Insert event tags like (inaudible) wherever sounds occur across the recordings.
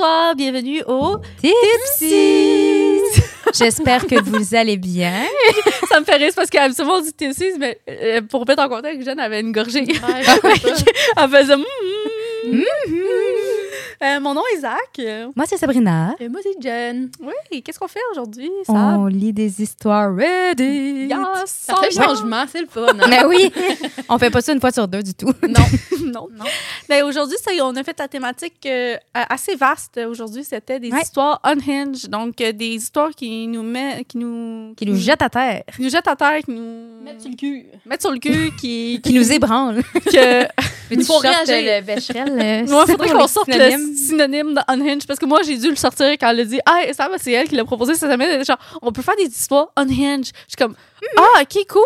Bonsoir. bienvenue au. Tipsy. (laughs) J'espère que vous allez bien. Ça me fait rire parce qu'habituellement on dit Tipsies, mais euh, pour mettre en contexte, Jeanne avait une gorgée. Ouais. (laughs) Elle faisait. Mm, Euh, mon nom est Zach. Euh, Moi, c'est Sabrina. Et moi, c'est Jen. Oui, qu'est-ce qu'on fait aujourd'hui, ça? On lit des histoires ready. Yes, Ça fait sans- changement, c'est le fun. hein? Mais oui, (laughs) on fait pas ça une fois sur deux du tout. Non. (laughs) non. Non. Mais aujourd'hui, ça y est, on a fait la thématique euh, assez vaste. Aujourd'hui, c'était des Ouais. histoires unhinged. Donc, euh, des histoires qui nous mettent, qui nous, Qui nous jette à terre, qui nous jettent à terre, qui nous Mettre sur le cul. mettent sur le cul, qui, (laughs) qui nous ébranle. que, Il faut réagir. le Becherel. Moi, il faudrait qu'on sorte le synonyme de unhinged parce que moi, j'ai dû le sortir quand elle a dit Ah, ça, c'est elle qui l'a proposé cette semaine. Genre, on peut faire des histoires unhinged. Je suis comme Ah, ok, cool.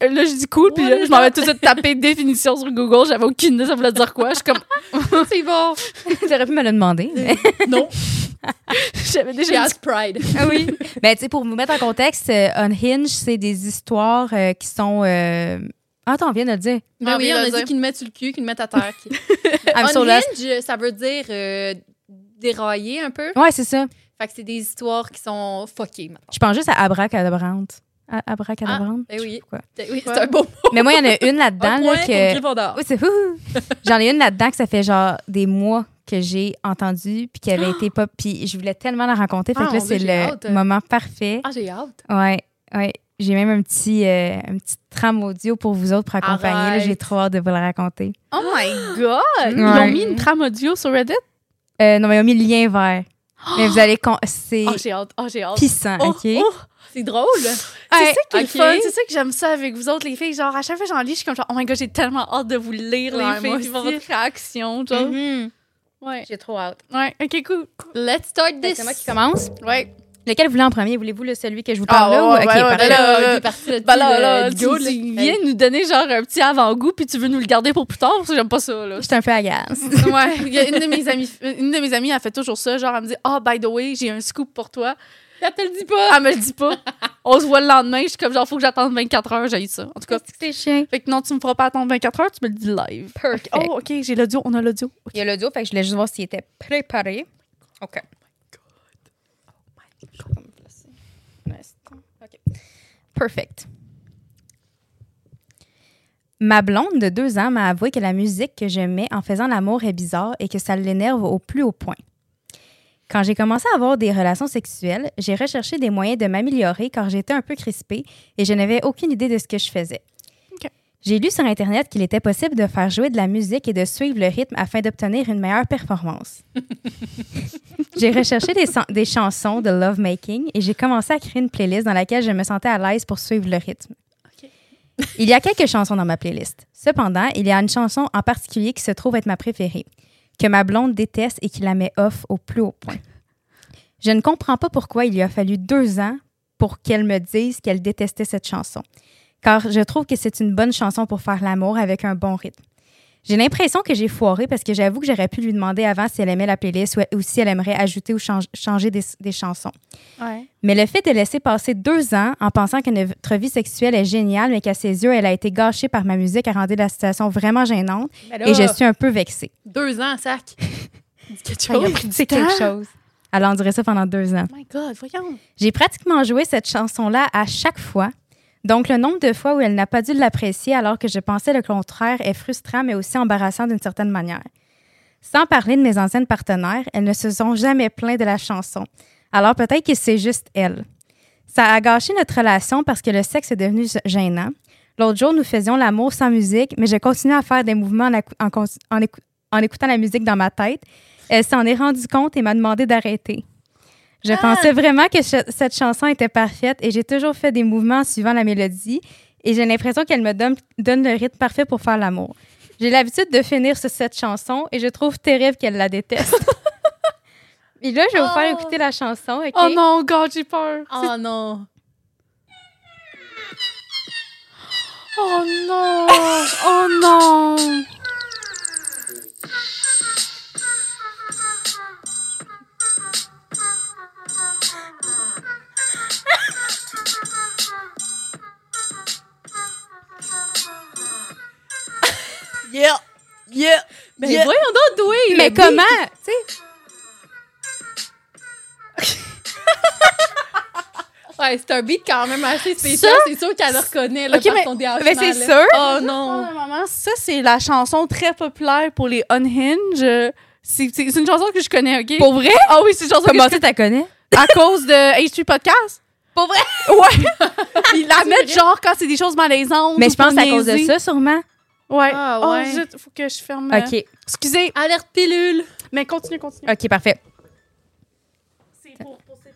Là, je dis cool, puis là, je m'en vais tout de suite taper définition sur Google. J'avais aucune idée ça voulait dire quoi. Je suis comme (laughs) C'est bon. (laughs) J'aurais pu me le demander. mais- (laughs) Non. J'avais J'ai déjà dit. Pride. Ah oui. Mais tu sais, pour vous mettre en contexte, euh, Unhinged, c'est des histoires euh, qui sont. euh, attends, on vient de le dire. Ben Ah, oui, oui, on a dit qu'ils nous mettent sur le cul, qu'ils nous mettent à terre. qui- I'm so lost. Unhinged, ça veut dire euh, dérailler un peu. Ouais, c'est ça. Fait que c'est des histoires qui sont fuckées, maintenant. Je pense juste à Abracadabrante. Abracadabrante? ben je sais oui. pas quoi. Oui, c'est un beau mot. Mais moi, il y en a une là-dedans. Là, que... Oui, c'est. J'en ai une là-dedans que ça fait genre des mois que j'ai entendue puis qui avait été pop. Puis je voulais tellement la rencontrer. Fait Ah, que là, c'est le hâte. moment parfait. Ah, j'ai hâte. Ouais, ouais. J'ai même un petit, euh, un petit tram audio pour vous autres pour accompagner. J'ai trop hâte de vous le raconter. Oh my (gasps) god! Ils Ouais. ont mis une trame audio sur Reddit? Euh, non, mais ils ont mis le lien vert. (gasps) Mais vous allez... con- C'est Oh, j'ai hâte. Oh, j'ai hâte. pissant, Oh, OK? oh. C'est drôle. C'est ça qui est fun. C'est ça que j'aime ça avec vous autres, les filles. Genre, à chaque fois que j'en lis, je suis comme genre, oh my god, j'ai tellement hâte de vous lire, Ouais, les filles, moi puis voir aussi. votre réaction. Genre. Mhm. Ouais. J'ai trop hâte. Ouais, ok, cool. cool. Let's start this. C'est moi qui commence. Ouais. Lequel vous voulez en premier? Voulez-vous le celui que je vous Ah, parle là? ou... ouais, OK, là, Bah là, là, tu, là. viens nous donner genre un petit avant-goût, puis tu veux nous le garder pour plus tard, parce que j'aime pas ça, là. J'étais un peu agace. (laughs) ouais, il y a une de mes amies, une de mes amies, elle fait toujours ça, genre elle me dit "Ah, by the way, j'ai un scoop pour toi." Elle te le dit pas. Elle me le dit pas. On se voit le lendemain, je suis comme genre faut que j'attende 24 heures, j'ai eu ça. En tout cas, C'est chien. fait que non, tu me feras pas attendre 24 heures, tu me le dis live. Perfect. Oh, OK, j'ai l'audio, on a l'audio. Il y a l'audio, fait que je voulais juste voir s'il était préparé. OK. OK. Perfect. Ma blonde de deux ans m'a avoué que la musique que je mets en faisant l'amour est bizarre et que ça l'énerve au plus haut point. Quand j'ai commencé à avoir des relations sexuelles, j'ai recherché des moyens de m'améliorer car j'étais un peu crispée et je n'avais aucune idée de ce que je faisais. J'ai lu sur Internet qu'il était possible de faire jouer de la musique et de suivre le rythme afin d'obtenir une meilleure performance. (laughs) j'ai recherché des, chansons de lovemaking et j'ai commencé à créer une playlist dans laquelle je me sentais à l'aise pour suivre le rythme. Il y a quelques chansons dans ma playlist. Cependant, il y a une chanson en particulier qui se trouve être ma préférée, que ma blonde déteste et qui la met off au plus haut point. Je ne comprends pas pourquoi il lui a fallu deux ans pour qu'elle me dise qu'elle détestait cette chanson, car je trouve que c'est une bonne chanson pour faire l'amour avec un bon rythme. J'ai l'impression que j'ai foiré parce que j'avoue que j'aurais pu lui demander avant si elle aimait la playlist ou, si elle aimerait ajouter ou change- changer des, des chansons. Ouais. Mais le fait de laisser passer deux ans en pensant que notre vie sexuelle est géniale, mais qu'à ses yeux, elle a été gâchée par ma musique, a rendu la situation vraiment gênante là, et je suis un peu vexée. Deux ans, sac. (laughs) Quelque chose. temps. quelque chose. Elle endurait ça pendant deux ans. Oh my god, voyons. J'ai pratiquement joué cette chanson-là à chaque fois. Donc, le nombre de fois où elle n'a pas dû l'apprécier alors que je pensais le contraire est frustrant, mais aussi embarrassant d'une certaine manière. Sans parler de mes anciennes partenaires, elles ne se sont jamais plaintes de la chanson. Alors, peut-être que c'est juste elle. Ça a gâché notre relation parce que le sexe est devenu gênant. L'autre jour, nous faisions l'amour sans musique, mais je continuais à faire des mouvements en, en écoutant la musique dans ma tête. Elle s'en est rendue compte et m'a demandé d'arrêter. Je pensais vraiment que ch- cette chanson était parfaite et j'ai toujours fait des mouvements en suivant la mélodie et j'ai l'impression qu'elle me donne, donne le rythme parfait pour faire l'amour. J'ai l'habitude de finir sur cette chanson et je trouve terrible qu'elle la déteste. (laughs) et là, je vais vous faire Oh. écouter la chanson, OK? Oh non, god, j'ai peur. Oh non. Oh non. oh non. Yeah. Yeah! Ben Yeah. voyons donc, toi! Mais le comment? Tu sais, (laughs) Ouais, c'est un beat quand même assez spécial. C'est sûr qu'elle le reconnaît, là, Ok, par mais- son mais c'est sûr? Oh Non, maman, ça, c'est la chanson très populaire pour les Unhinged. Euh, C'est une chanson que je connais, OK? Pour vrai? Ah oui, c'est une chanson Comment que la connais? je à cause de H3 Podcast? Pour vrai? Ouais! (laughs) Ils la mettent genre quand c'est des choses malaisantes. Mais je pense pour que c'est à cause de ça, sûrement. Ouais. Ah, Oh, ouais. zut, faut que je ferme. euh, OK. Excusez, Alerte pilule! mais continue, continue. OK, parfait. C'est pour, pour ces-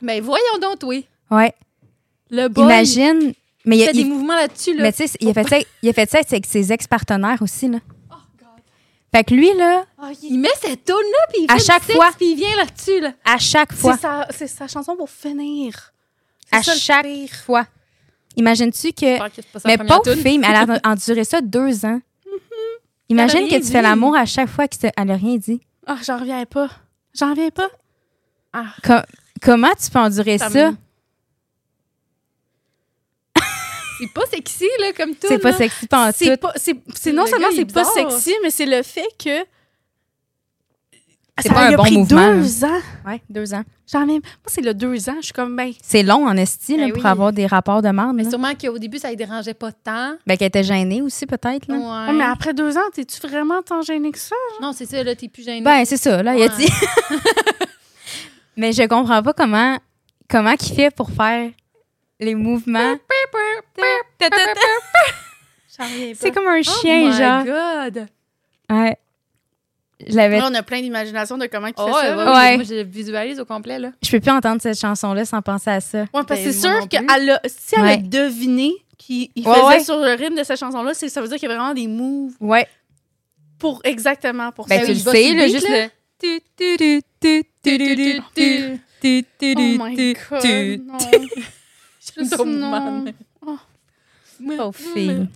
Ben voyons donc, toi! Ouais. Le boy, Imagine. Mais il, il a- fait des il- mouvements là-dessus, là. mais tu sais, il a fait ça, il a fait ça avec ses ex-partenaires aussi, là. Oh, God. Fait que lui, là, Ah, Il met cette toune là puis il À fait du chaque sexe, fois. puis il vient là-dessus, là. à chaque fois, C'est sa, c'est sa chanson pour finir. C'est à ça, le chaque pire. fois. Imagines-tu que. Mais pauvre fille, mais elle a (laughs) enduré ça deux ans. Imagine que tu fais l'amour à chaque fois qu'elle a rien dit. Ah, j'en reviens pas. J'en reviens pas. Co- comment tu peux endurer Ça (laughs) C'est pas sexy, là, comme tout. C'est pas sexy pas C'est non Le seulement c'est est pas sexy, mais c'est le fait que. C'est pas un bon pris mouvement, deux ans. Ouais, deux ans. J'en reviens. Moi, c'est le deux ans. Je suis comme, ben. C'est long en esti là, Ben pour oui. avoir des rapports de merde. Mais là. sûrement qu'au début, ça ne dérangeait pas tant. Ben, qu'elle était gênée aussi, peut-être. là. Ouais. Ouais, mais après deux ans, t'es-tu vraiment tant gêné que ça? Non, c'est ça, là, t'es plus gêné. Ben, c'est ça, là, il a Ouais. dit. (laughs) Mais je comprends pas comment comment qu'il fait pour faire les mouvements. (laughs) J'en reviens C'est comme un oh chien, my genre. God! Ouais. Je on a plein d'imagination de comment il oh, fait ça. Je visualise au complet. Là. Je peux plus entendre cette chanson-là sans penser à ça. parce ben, c'est sûr que si elle a deviné qu'il faisait sur le rythme de cette chanson-là, ça veut dire qu'il y a vraiment des moves. Ouais. Pour exactement pour ben, ça. Tu le sais, là, juste le. Oh my god. Juste Oh, fille.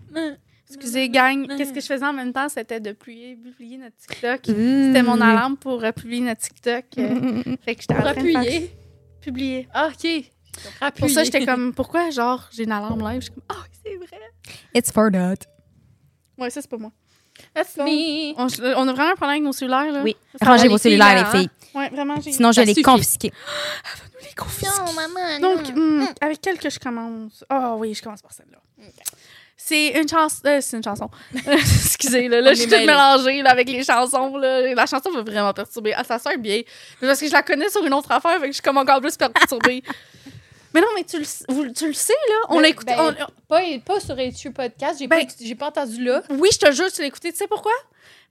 Excusez, gang, qu'est-ce que je faisais en même temps? C'était de publier, publier notre TikTok. C'était C'était mon alarme pour euh, publier notre TikTok. euh, (laughs) fait que j'étais en train de faire- publier. Ah, OK. Pour ça, j'étais comme, pourquoi, genre, j'ai une alarme live? Je suis comme, ah, oui, c'est vrai. It's for that. Ouais, ça, c'est pas moi. That's me. On, on a vraiment un problème avec nos cellulaires, là. Oui. Rangez les vos cellulaires, là, les filles. Ouais, vraiment, j'ai. Sinon, je vais les suffit. confisquer. (gasps) les confisquer. maman, Donc, hmm, avec quelle que je commence? Ah oui, je commence par celle-là. C'est une chanson. euh, c'est une chanson. (laughs) Excusez, là, je suis toute mélangée là, avec les chansons. Là. La chanson va vraiment perturber. Ah, ça sert bien. Mais parce que je la connais sur une autre affaire, fait que je suis comme encore plus perturbée. (laughs) mais non, mais tu le, vous- tu le sais, là? On Ben, l'a écouté. ben, on- Pas, pas sur HU Podcast. J'ai Ben- pas, pas entendu là. oui, je te jure, tu l'as écouté. Tu sais pourquoi?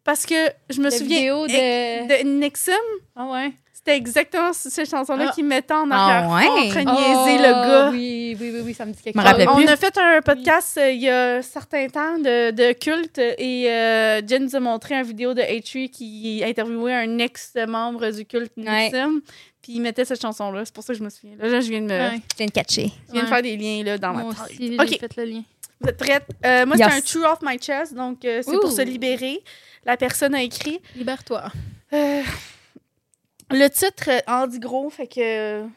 Parce que je me La souviens vidéo de- de Nixon. Ah ouais. C'était exactement cette chanson-là Ah. qui mettait en Ah arrière ouais? en train de niaiser le gars. Oh, Oui, oui, oui, oui, ça me dit quelque chose. On plus. a fait un podcast euh, il y a un certain temps de, de culte et euh, Jen nous a montré une vidéo de H3 qui interviewait un ex-membre du culte Ouais. Puis il mettait cette chanson-là. C'est pour ça que je me souviens. Là, je viens de, me, Ouais. Je viens de catcher. je viens de Ouais. faire des liens là, dans Moi ma tête. aussi, OK. fait le lien. Vous êtes prêtes? Euh, moi, Yes. c'est un True Off My Chest. Donc, euh, c'est pour se libérer. La personne a écrit. Libère-toi. Euh, le titre euh, en dit gros, fait que euh,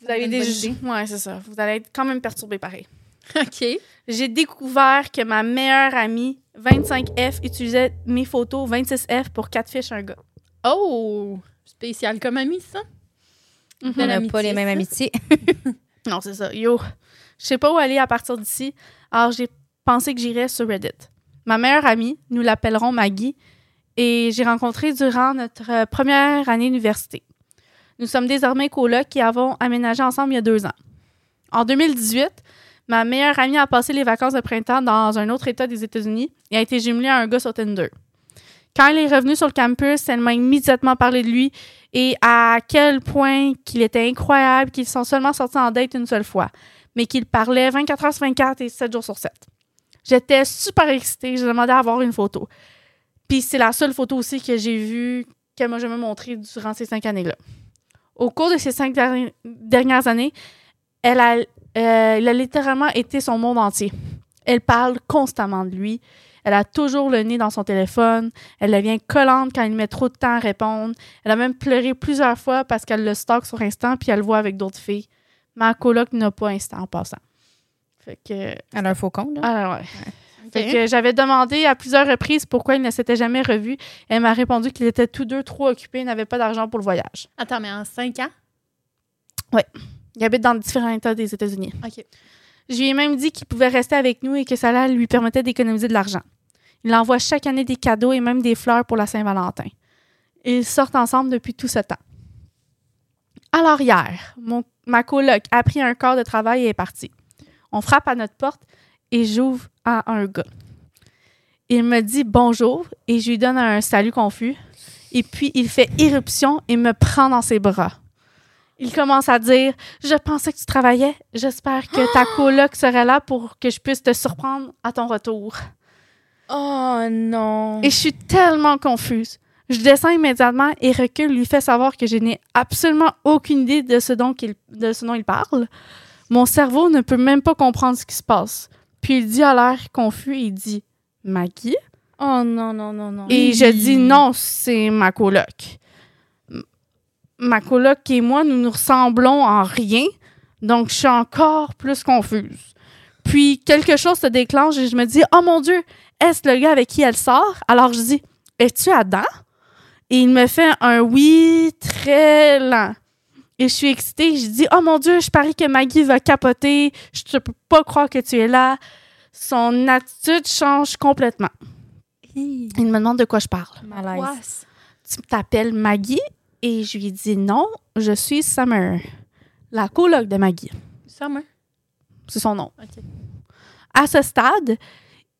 vous avez des idée. Ouais, c'est ça. Vous allez être quand même perturbé pareil. (laughs) OK. J'ai découvert que ma meilleure amie, 25F, utilisait mes photos 26F pour catfish un gars. Oh! Spécial comme ami, ça? On Belle n'a pas les mêmes amitiés. (laughs) Non, c'est ça. Yo, je sais pas où aller à partir d'ici. Alors, j'ai pensé que j'irais sur Reddit. Ma meilleure amie, nous l'appellerons Maggie, et j'ai rencontré durant notre euh, première année d'université. Nous sommes désormais colocs et avons aménagé ensemble il y a deux ans. En 2018, ma meilleure amie a passé les vacances de printemps dans un autre État des États-Unis et a été jumelée à un gars sur Tinder. Quand elle est revenue sur le campus, elle m'a immédiatement parlé de lui et à quel point qu'il était incroyable qu'ils sont seulement sortis en date une seule fois, mais qu'ils parlaient 24 heures sur 24 et 7 jours sur 7. J'étais super excitée, j'ai demandé à avoir une photo. Puis c'est la seule photo aussi que j'ai vue qu'elle m'a jamais montrée durant ces cinq années-là. Au cours de ces cinq derni- dernières années, elle a, euh, elle a littéralement été son monde entier. Elle parle constamment de lui. Elle a toujours le nez dans son téléphone. Elle devient collante quand il met trop de temps à répondre. Elle a même pleuré plusieurs fois parce qu'elle le stocke sur Instant puis elle le voit avec d'autres filles. Ma coloc n'a pas Instant en passant. Fait que. Elle a un faucon, là. Ah ouais. J'avais demandé à plusieurs reprises pourquoi ils ne s'étaient jamais revus. Elle m'a répondu qu'ils étaient tous deux trop occupés et n'avaient pas d'argent pour le voyage. Attends, mais en 5 ans? Ils habitent dans différents États des États-Unis. OK. Je lui ai même dit qu'il pouvait rester avec nous et que cela lui permettait d'économiser de l'argent. Il envoie chaque année des cadeaux et même des fleurs pour la Saint-Valentin. Ils sortent ensemble depuis tout ce temps. Alors hier, mon, ma coloc a pris un corps de travail et est partie. On frappe à notre porte et j'ouvre à un gars. Il me dit bonjour et je lui donne un salut confus. Et puis il fait irruption et me prend dans ses bras. Il commence à dire Je pensais que tu travaillais. J'espère que ta (gasps) coloc serait là pour que je puisse te surprendre à ton retour. Oh non. Et je suis tellement confuse. Je descends immédiatement et recule lui fait savoir que je n'ai absolument aucune idée de ce, dont il, de ce dont il parle. Mon cerveau ne peut même pas comprendre ce qui se passe. Puis il dit à l'air confus, il dit Maggie? Oh non, non, non, non. Et je dis non, c'est ma coloc. Ma coloc et moi, nous nous ressemblons en rien, donc je suis encore plus confuse. Puis quelque chose se déclenche et je me dis Oh mon Dieu, est-ce le gars avec qui elle sort? Alors je dis Es-tu Adam? Et il me fait un oui très lent. Et je suis excitée, je dis Oh mon Dieu, je parie que Maggie va capoter, je ne peux pas croire que tu es là. Son attitude change complètement. Hi. Il me demande de quoi je parle Malaise. tu t'appelles Maggie? Et je lui dis non, je suis Summer, la coloc de Maggie. Summer? C'est son nom. À ce stade,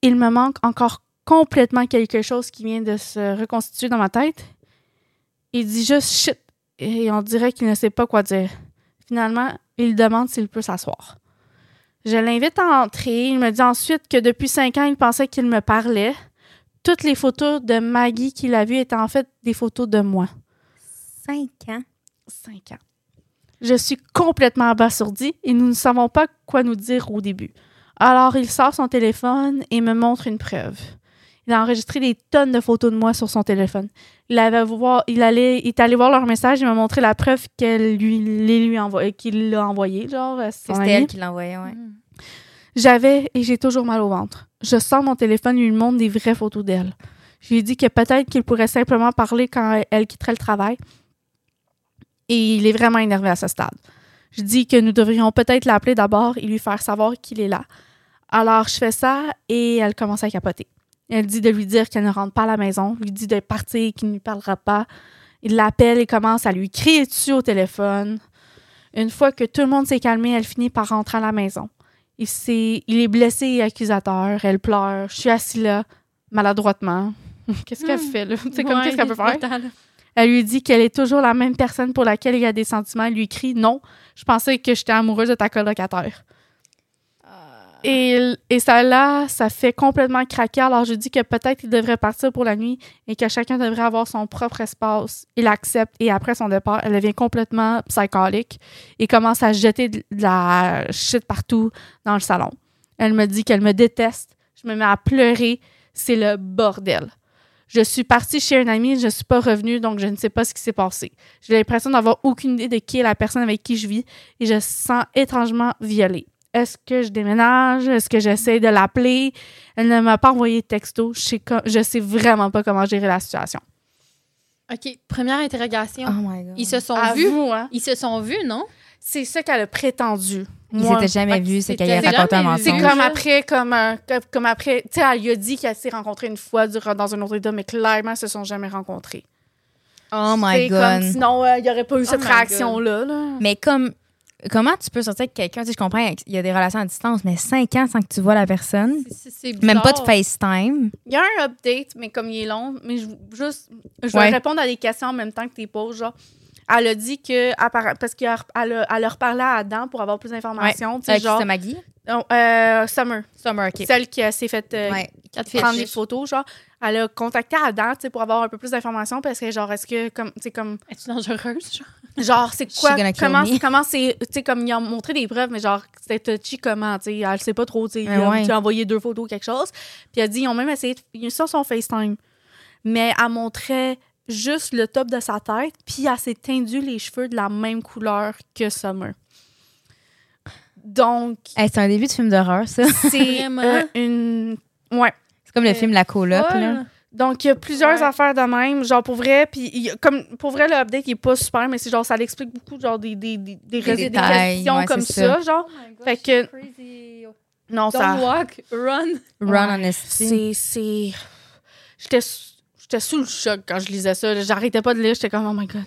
il me manque encore complètement quelque chose qui vient de se reconstituer dans ma tête. Il dit juste shit et on dirait qu'il ne sait pas quoi dire. Finalement, il demande s'il peut s'asseoir. Je l'invite à entrer. Il me dit ensuite que depuis cinq ans, il pensait qu'il me parlait. Toutes les photos de Maggie qu'il a vues étaient en fait des photos de moi. Cinq ans? Cinq ans. Je suis complètement abasourdie et nous ne savons pas quoi nous dire au début. Alors, il sort son téléphone et me montre une preuve. Il a enregistré des tonnes de photos de moi sur son téléphone. Il, avait voir, il, allait, il est allé voir leur message et m'a montré la preuve qu'elle lui, les lui envoyé, qu'il l'a envoyé. Genre, son C'était elle qui l'envoyait, ouais. Mm. J'avais et j'ai toujours mal au ventre. Je sors mon téléphone et lui montre des vraies photos d'elle. Je lui ai dit que peut-être qu'il pourrait simplement parler quand elle- elle quitterait le travail. Et il est vraiment énervé à ce stade. Je dis que nous devrions peut-être l'appeler d'abord et lui faire savoir qu'il est là. Alors je fais ça et elle commence à capoter. Elle dit de lui dire qu'elle ne rentre pas à la maison, lui dit de partir, qu'il ne lui parlera pas. Il l'appelle et commence à lui crier dessus au téléphone. Une fois que tout le monde s'est calmé, elle finit par rentrer à la maison. Il, est blessé et accusateur. Elle pleure. Je suis assis là, maladroitement. (laughs) Qu'est-ce qu'elle Hmm. fait, là? C'est comme, Ouais, qu'est-ce qu'elle peut faire? total. Elle lui dit qu'elle est toujours la même personne pour laquelle il y a des sentiments. Elle lui crie Non, je pensais que j'étais amoureuse de ta colocataire. Et, ça là, ça fait complètement craquer. Alors je dis que peut-être il devrait partir pour la nuit et que chacun devrait avoir son propre espace. Il accepte et après son départ, elle devient complètement psycholique et commence à jeter de la shit partout dans le salon. Elle me dit qu'elle me déteste. Je me mets à pleurer. C'est le bordel. Je suis partie chez un ami, je ne suis pas revenue, donc je ne sais pas ce qui s'est passé. J'ai l'impression d'avoir aucune idée de qui est la personne avec qui je vis et je sens étrangement violée. Est-ce que je déménage? Est-ce que j'essaie de l'appeler? Elle ne m'a pas envoyé de texto. Je sais, je sais vraiment pas comment gérer la situation. OK, première interrogation. Oh my God. Ils se sont À vus? vous, hein? Ils se sont vus, non? C'est ça qu'elle a prétendu. Ils s'étaient jamais vus, c'est qu'elle a raconté un vu. C'est mensonge. comme après, comme, un- comme, comme après, tu sais, elle lui a dit qu'elle s'est rencontrée une fois durant- dans un autre état, mais clairement, ils se sont jamais rencontrés. Oh my C'est God. comme, sinon, euh, il n'y aurait pas eu Oh cette my réaction-là. là. Mais comme, comment tu peux sortir avec quelqu'un? Tu sais, je comprends, il y a des relations à distance, mais cinq ans sans que tu vois la personne, même pas de. FaceTime. Il y a un update, mais comme il est long, mais je, juste, je vais Ouais. répondre à des questions en même temps que tu poses. Genre, elle a dit que, parce qu'elle a, elle a, reparlé à Adam pour avoir plus d'informations. genre, c'est Maggie? Non, euh, Summer, Summer, OK. celle qui euh, s'est fait euh, Ouais. Prendre des photos, genre, elle a contacté Adam, tu sais, pour avoir un peu plus d'informations parce que, genre, est-ce que, comme, tu sais, comme, Es-tu dangereuse, genre? (laughs) genre, c'est quoi, comment, me. comment c'est, tu sais, comme, ils ont montré des preuves, mais genre, c'était touchy comment, tu sais, elle sait pas trop, tu sais, Ouais, ouais. tu as envoyé deux photos ou quelque chose, puis elle dit, ils ont même essayé, de, ils sont sur FaceTime, mais elle montrait juste le top de sa tête, puis elle s'est teindu les cheveux de la même couleur que Summer. Donc, Hey, c'est un début de film d'horreur, ça. (laughs) c'est euh, une Ouais. C'est comme le Euh, film La Coloc, là. Donc, il y a plusieurs Ouais. affaires de même, genre pour vrai, puis comme pour vrai, le update, il est pas super, mais c'est genre, ça l'explique beaucoup, genre des, des, des, des, détails, questions ouais, comme c'est ça, ça. genre. Oh my gosh, Fait que- crazy. Non, Don't ça. walk, run. Run Honesty. C'est. c'est- J'étais sous- j'étais sous le choc quand je lisais ça. J'arrêtais pas de lire, j'étais comme, oh my god.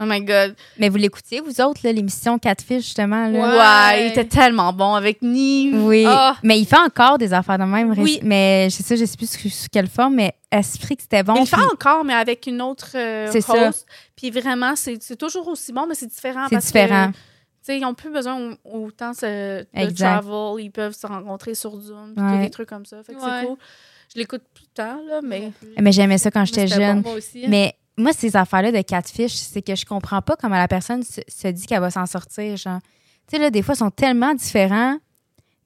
Oh my god. Mais vous l'écoutiez, vous autres, là, l'émission Catfish, justement, là? Ouais, Ouais. il était tellement bon avec Nive. Oui. Ah. Mais il fait encore des affaires de même. Oui. Mais je sais ça, je sais plus sous, sous quelle forme, mais esprit que c'était bon. il le fait puis encore, mais avec une autre euh, C'est ça. host. Puis vraiment, c'est toujours aussi bon, mais c'est différent. C'est différent. Que, tu sais, ils n'ont plus besoin au- autant de Exact. travel. Ils peuvent se rencontrer sur Zoom, puis Ouais. des trucs comme ça. Fait que Ouais. c'est cool. Je l'écoute plus tard, là, mais... Mais j'aimais ça quand j'étais jeune. Moi aussi. Mais moi, ces affaires-là de catfish, c'est que je comprends pas comment la personne se, se dit qu'elle va s'en sortir. Genre, tu sais, là, des fois, ils sont tellement différents.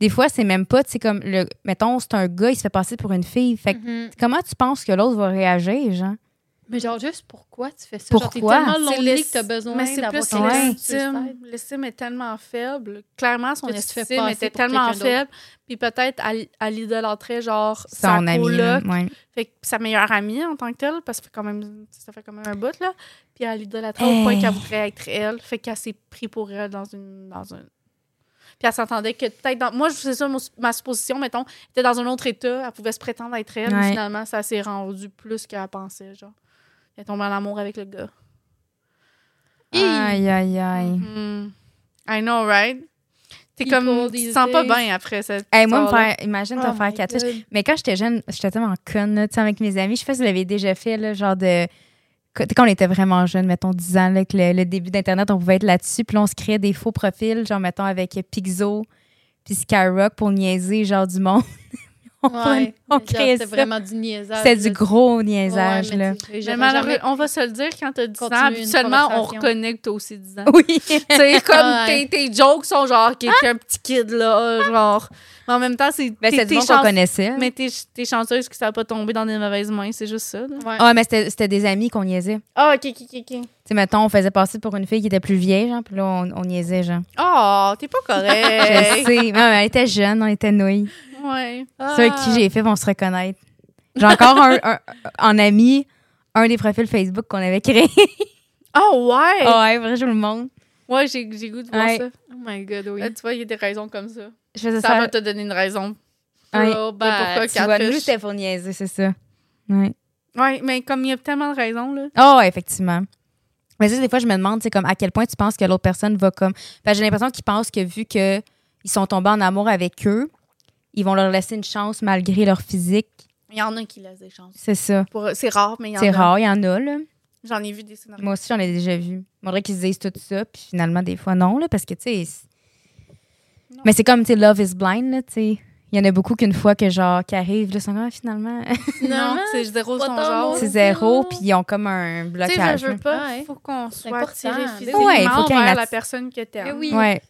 Des fois, c'est même pas, tu sais, comme, le, mettons, c'est un gars, il se fait passer pour une fille. Fait que, Mhm. comment tu penses que l'autre va réagir, genre? Mais genre, juste pourquoi tu fais ça? Pourquoi? Genre, tellement C'est lonely que t'as besoin Mais c'est d'avoir plus l'estime. L'estime est tellement faible. Clairement, son estime était tellement faible. Puis peut-être, elle, elle idolâtrait, genre, sa Son ami, là, coloc. ouais. Fait que sa meilleure amie en tant que telle, parce que ça fait quand même, ça fait quand même un bout, là. Puis elle idolâtrait au point Hey. qu'elle voudrait être elle. Fait qu'elle s'est pris pour elle dans une. Dans un... Puis elle s'entendait que peut-être dans. Moi, c'est ça, mon- ma supposition, mettons, était dans un autre état. Elle pouvait se prétendre être elle, mais finalement, ça s'est rendu plus qu'elle pensait, genre. Elle est tombée en amour avec le gars. Aïe, aïe, aïe. Hmm. I know, right? T'es comme. Tu te sens pas bien après cette. Hey, moi, me faire, imagine Oh te faire my catfish. God. Mais quand j'étais jeune, j'étais tellement conne, là, tu sais, avec mes amis. Je sais pas si vous l'avez déjà fait, là, genre de. Quand quand on était vraiment jeune, mettons 10 ans, là, que le, le début d'Internet, on pouvait être là-dessus. Puis là, on se créait des faux profils, genre, mettons, avec Pixo, puis Skyrock pour niaiser, genre, du monde. (laughs) (laughs) on Ouais. on Mais ça. vraiment du niaisage. C'était du gros niaisage, Ouais, mais là. tu Mais j'aurais malheureux, jamais- on va se le dire, quand t'as 10 ans, habituellement, on reconnaît que t'as aussi 10 ans. (laughs) Oui. tu sais, comme Ouais. tes, tes jokes sont genre, qui est un petit kid, là, genre. Mais en même temps, c'est. Ben, t'es- c'est qu'on connaissait. Mais t'es, t'es chanceuse que ça n'a pas tombé dans des mauvaises mains, c'est juste ça. Ouais. Ah, mais c'était c'était des amis qu'on niaisait. Tu Ah, ok, ok, ok, ok. sais, mettons, on faisait passer pour une fille qui était plus vieille, genre, puis là, on, on niaisait, genre. Oh, t'es pas (laughs) Je correct. sais. Non, mais elle était jeune, on était nouilles. Ouais. Ceux avec qui j'ai fait vont se reconnaître. J'ai encore un, un- en ami un des profils Facebook qu'on avait créé. Oh, ouais? Ah ouais, vrai, je vous le montre. Ouais, j'ai, j'ai goût de voir Ouais. ça. Oh my god, oui. Là, tu vois, il y a des raisons comme ça. Je faisais Ça, ça. va te donner une raison. Ouais. Real bad. pourquoi Tu vois, nous, c'était pour niaiser, c'est ça. Ouais. Ouais, mais comme il y a tellement de raisons, là. Oh, ouais, effectivement. Mais ça, des fois, je me demande, c'est comme à quel point tu penses que l'autre personne va comme. J'ai l'impression qu'ils pensent que vu qu'ils sont tombés en amour avec eux, ils vont leur laisser une chance malgré leur physique. Il y en a qui laissent des chances. C'est ça. Pour- C'est rare, mais il y en a. C'est rare, il y en a, là. J'en ai vu des scénarios. Moi aussi, j'en ai déjà vu. Il faudrait qu'ils se disent tout ça, puis finalement, des fois, non, là, parce que, tu sais. Mais c'est comme, tu sais, Love is Blind, là, tu sais. Il y en a beaucoup qu'une fois que, genre, qui arrivent, là, sont comme, Ah, finalement, (laughs) Non, c'est zéro son ton genre. c'est zéro, puis ils ont comme un Tu sais, blocage. je veux pas, Ouais. faut qu'on soit là. physiquement Ouais, faut qu'il y ait vers une la personne que t'aimes. Oui. Ouais.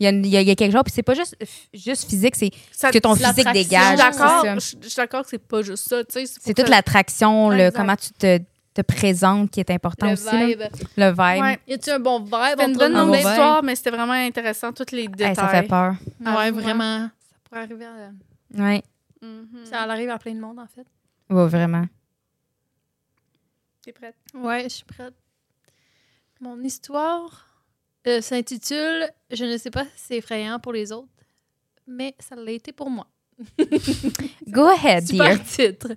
Il y, a, une- il y a- il y a quelque chose, puis c'est pas juste, juste physique, c'est ce que ton physique l'attraction. Je suis dégage. je suis d'accord que c'est pas juste ça. C'est toute l'attraction, comment tu te, te présentes qui est important Le aussi. là. vibe. Le vibe. Ouais. Y a-tu un bon vibe C'était une entre bonne longue histoire, mais c'était vraiment intéressant, tous les détails. Hey, ça fait peur. Ah, Ouais, vraiment. Ça pourrait arriver à... Oui, Mhm. Ça arrive à plein de monde, en fait. ouais, vraiment. T'es prête? Ouais, je suis prête. Mon histoire euh, s'intitule Je ne sais pas si c'est effrayant pour les autres, mais ça l'a été pour moi. (laughs) Go ahead, dear. Super titre.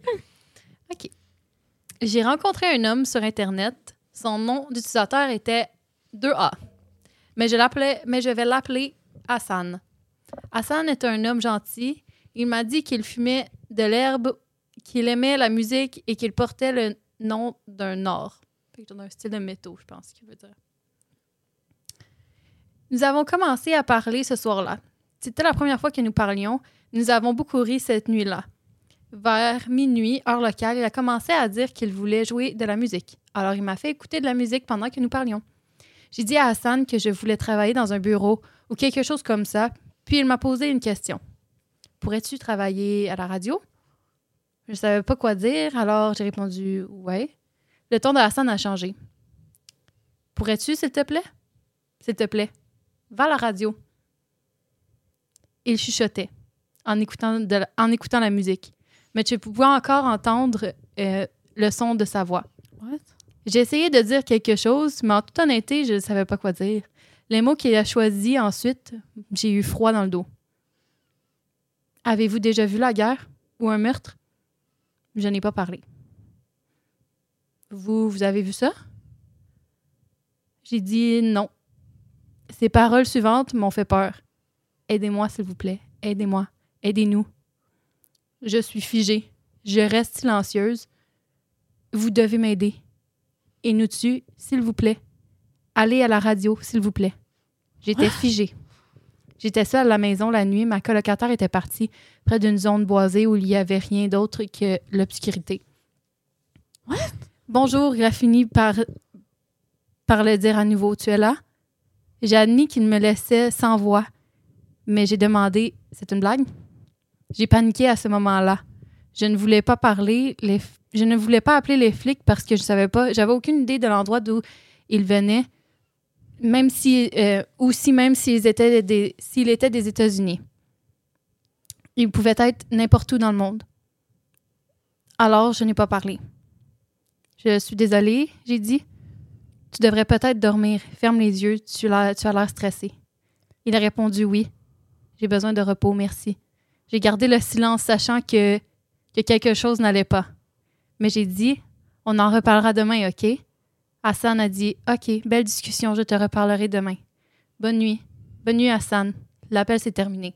OK. J'ai rencontré un homme sur Internet. Son nom d'utilisateur était 2A. Mais je, l'appelais, mais je vais l'appeler Hassan. Hassan est un homme gentil. Il m'a dit qu'il fumait de l'herbe, qu'il aimait la musique et qu'il portait le nom d'un or. Fait que d'un style de métaux, je pense qu'il veut dire. Nous avons commencé à parler ce soir-là. C'était la première fois que nous parlions. Nous avons beaucoup ri cette nuit-là. Vers minuit, heure locale, il a commencé à dire qu'il voulait jouer de la musique. Alors, il m'a fait écouter de la musique pendant que nous parlions. J'ai dit à Hassan que je voulais travailler dans un bureau ou quelque chose comme ça, puis il m'a posé une question. Pourrais-tu travailler à la radio? Je ne savais pas quoi dire, alors j'ai répondu ouais. Le ton de Hassan a changé. Pourrais-tu, s'il te plaît? S'il te plaît, va à la radio. Il chuchotait en écoutant, de la- en écoutant la musique. mais tu pouvais encore entendre euh, le son de sa voix. What? J'ai essayé de dire quelque chose, mais en toute honnêteté, je ne savais pas quoi dire. Les mots qu'il a choisis ensuite, j'ai eu froid dans le dos. Avez-vous déjà vu la guerre ou un meurtre? Je n'ai pas parlé. Vous, vous avez vu ça? J'ai dit non. Ces paroles suivantes m'ont fait peur. Aidez-moi, s'il vous plaît. Aidez-moi. Aidez-nous. Je suis figée. Je reste silencieuse. Vous devez m'aider. Et nous dessus, s'il vous plaît. Allez à la radio, s'il vous plaît. J'étais figée. J'étais seule à la maison la nuit. Ma colocataire était partie près d'une zone boisée où il n'y avait rien d'autre que l'obscurité. Bonjour, il a fini par, par le dire à nouveau. Tu es là? J'ai admis qu'il me laissait sans voix, mais j'ai demandé C'est une blague? J'ai paniqué à ce moment-là. Je ne voulais pas parler, je ne voulais pas appeler les flics parce que je savais pas, j'avais aucune idée de l'endroit d'où ils venaient, même si, euh, ou si même s'ils étaient des, était des États-Unis. Ils pouvaient être n'importe où dans le monde. Alors, je n'ai pas parlé. Je suis désolée, j'ai dit. Tu devrais peut-être dormir. Ferme les yeux, tu, as l'air stressé. Il a répondu oui. J'ai besoin de repos, merci. J'ai gardé le silence, sachant que, que quelque chose n'allait pas. Mais j'ai dit, on en reparlera demain, OK? Hassan a dit, OK, belle discussion, je te reparlerai demain. Bonne nuit. Bonne nuit, Hassan. L'appel s'est terminé.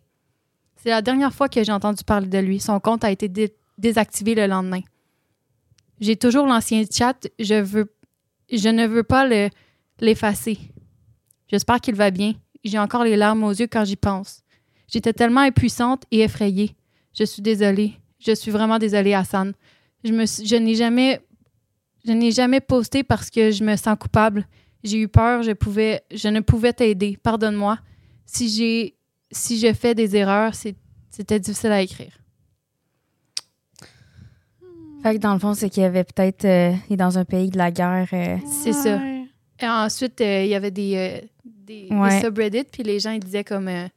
C'est la dernière fois que j'ai entendu parler de lui. Son compte a été dé- désactivé le lendemain. J'ai toujours l'ancien chat. Je veux, je ne veux pas le, l'effacer. J'espère qu'il va bien. J'ai encore les larmes aux yeux quand j'y pense. J'étais tellement impuissante et effrayée. Je suis désolée. Je suis vraiment désolée, Hassan. Je, n'ai jamais, je n'ai jamais posté parce que je me sens coupable. J'ai eu peur. Je pouvais, je ne pouvais t'aider. Pardonne-moi. Si j'ai, si j'ai fait des erreurs, c'était difficile à écrire. Fait que dans le fond, c'est qu'il y avait peut-être. euh, il est dans un pays de la guerre. euh, C'est ça. Et ensuite, euh, il y avait des, euh, des, des subreddits, puis les gens ils disaient comme euh,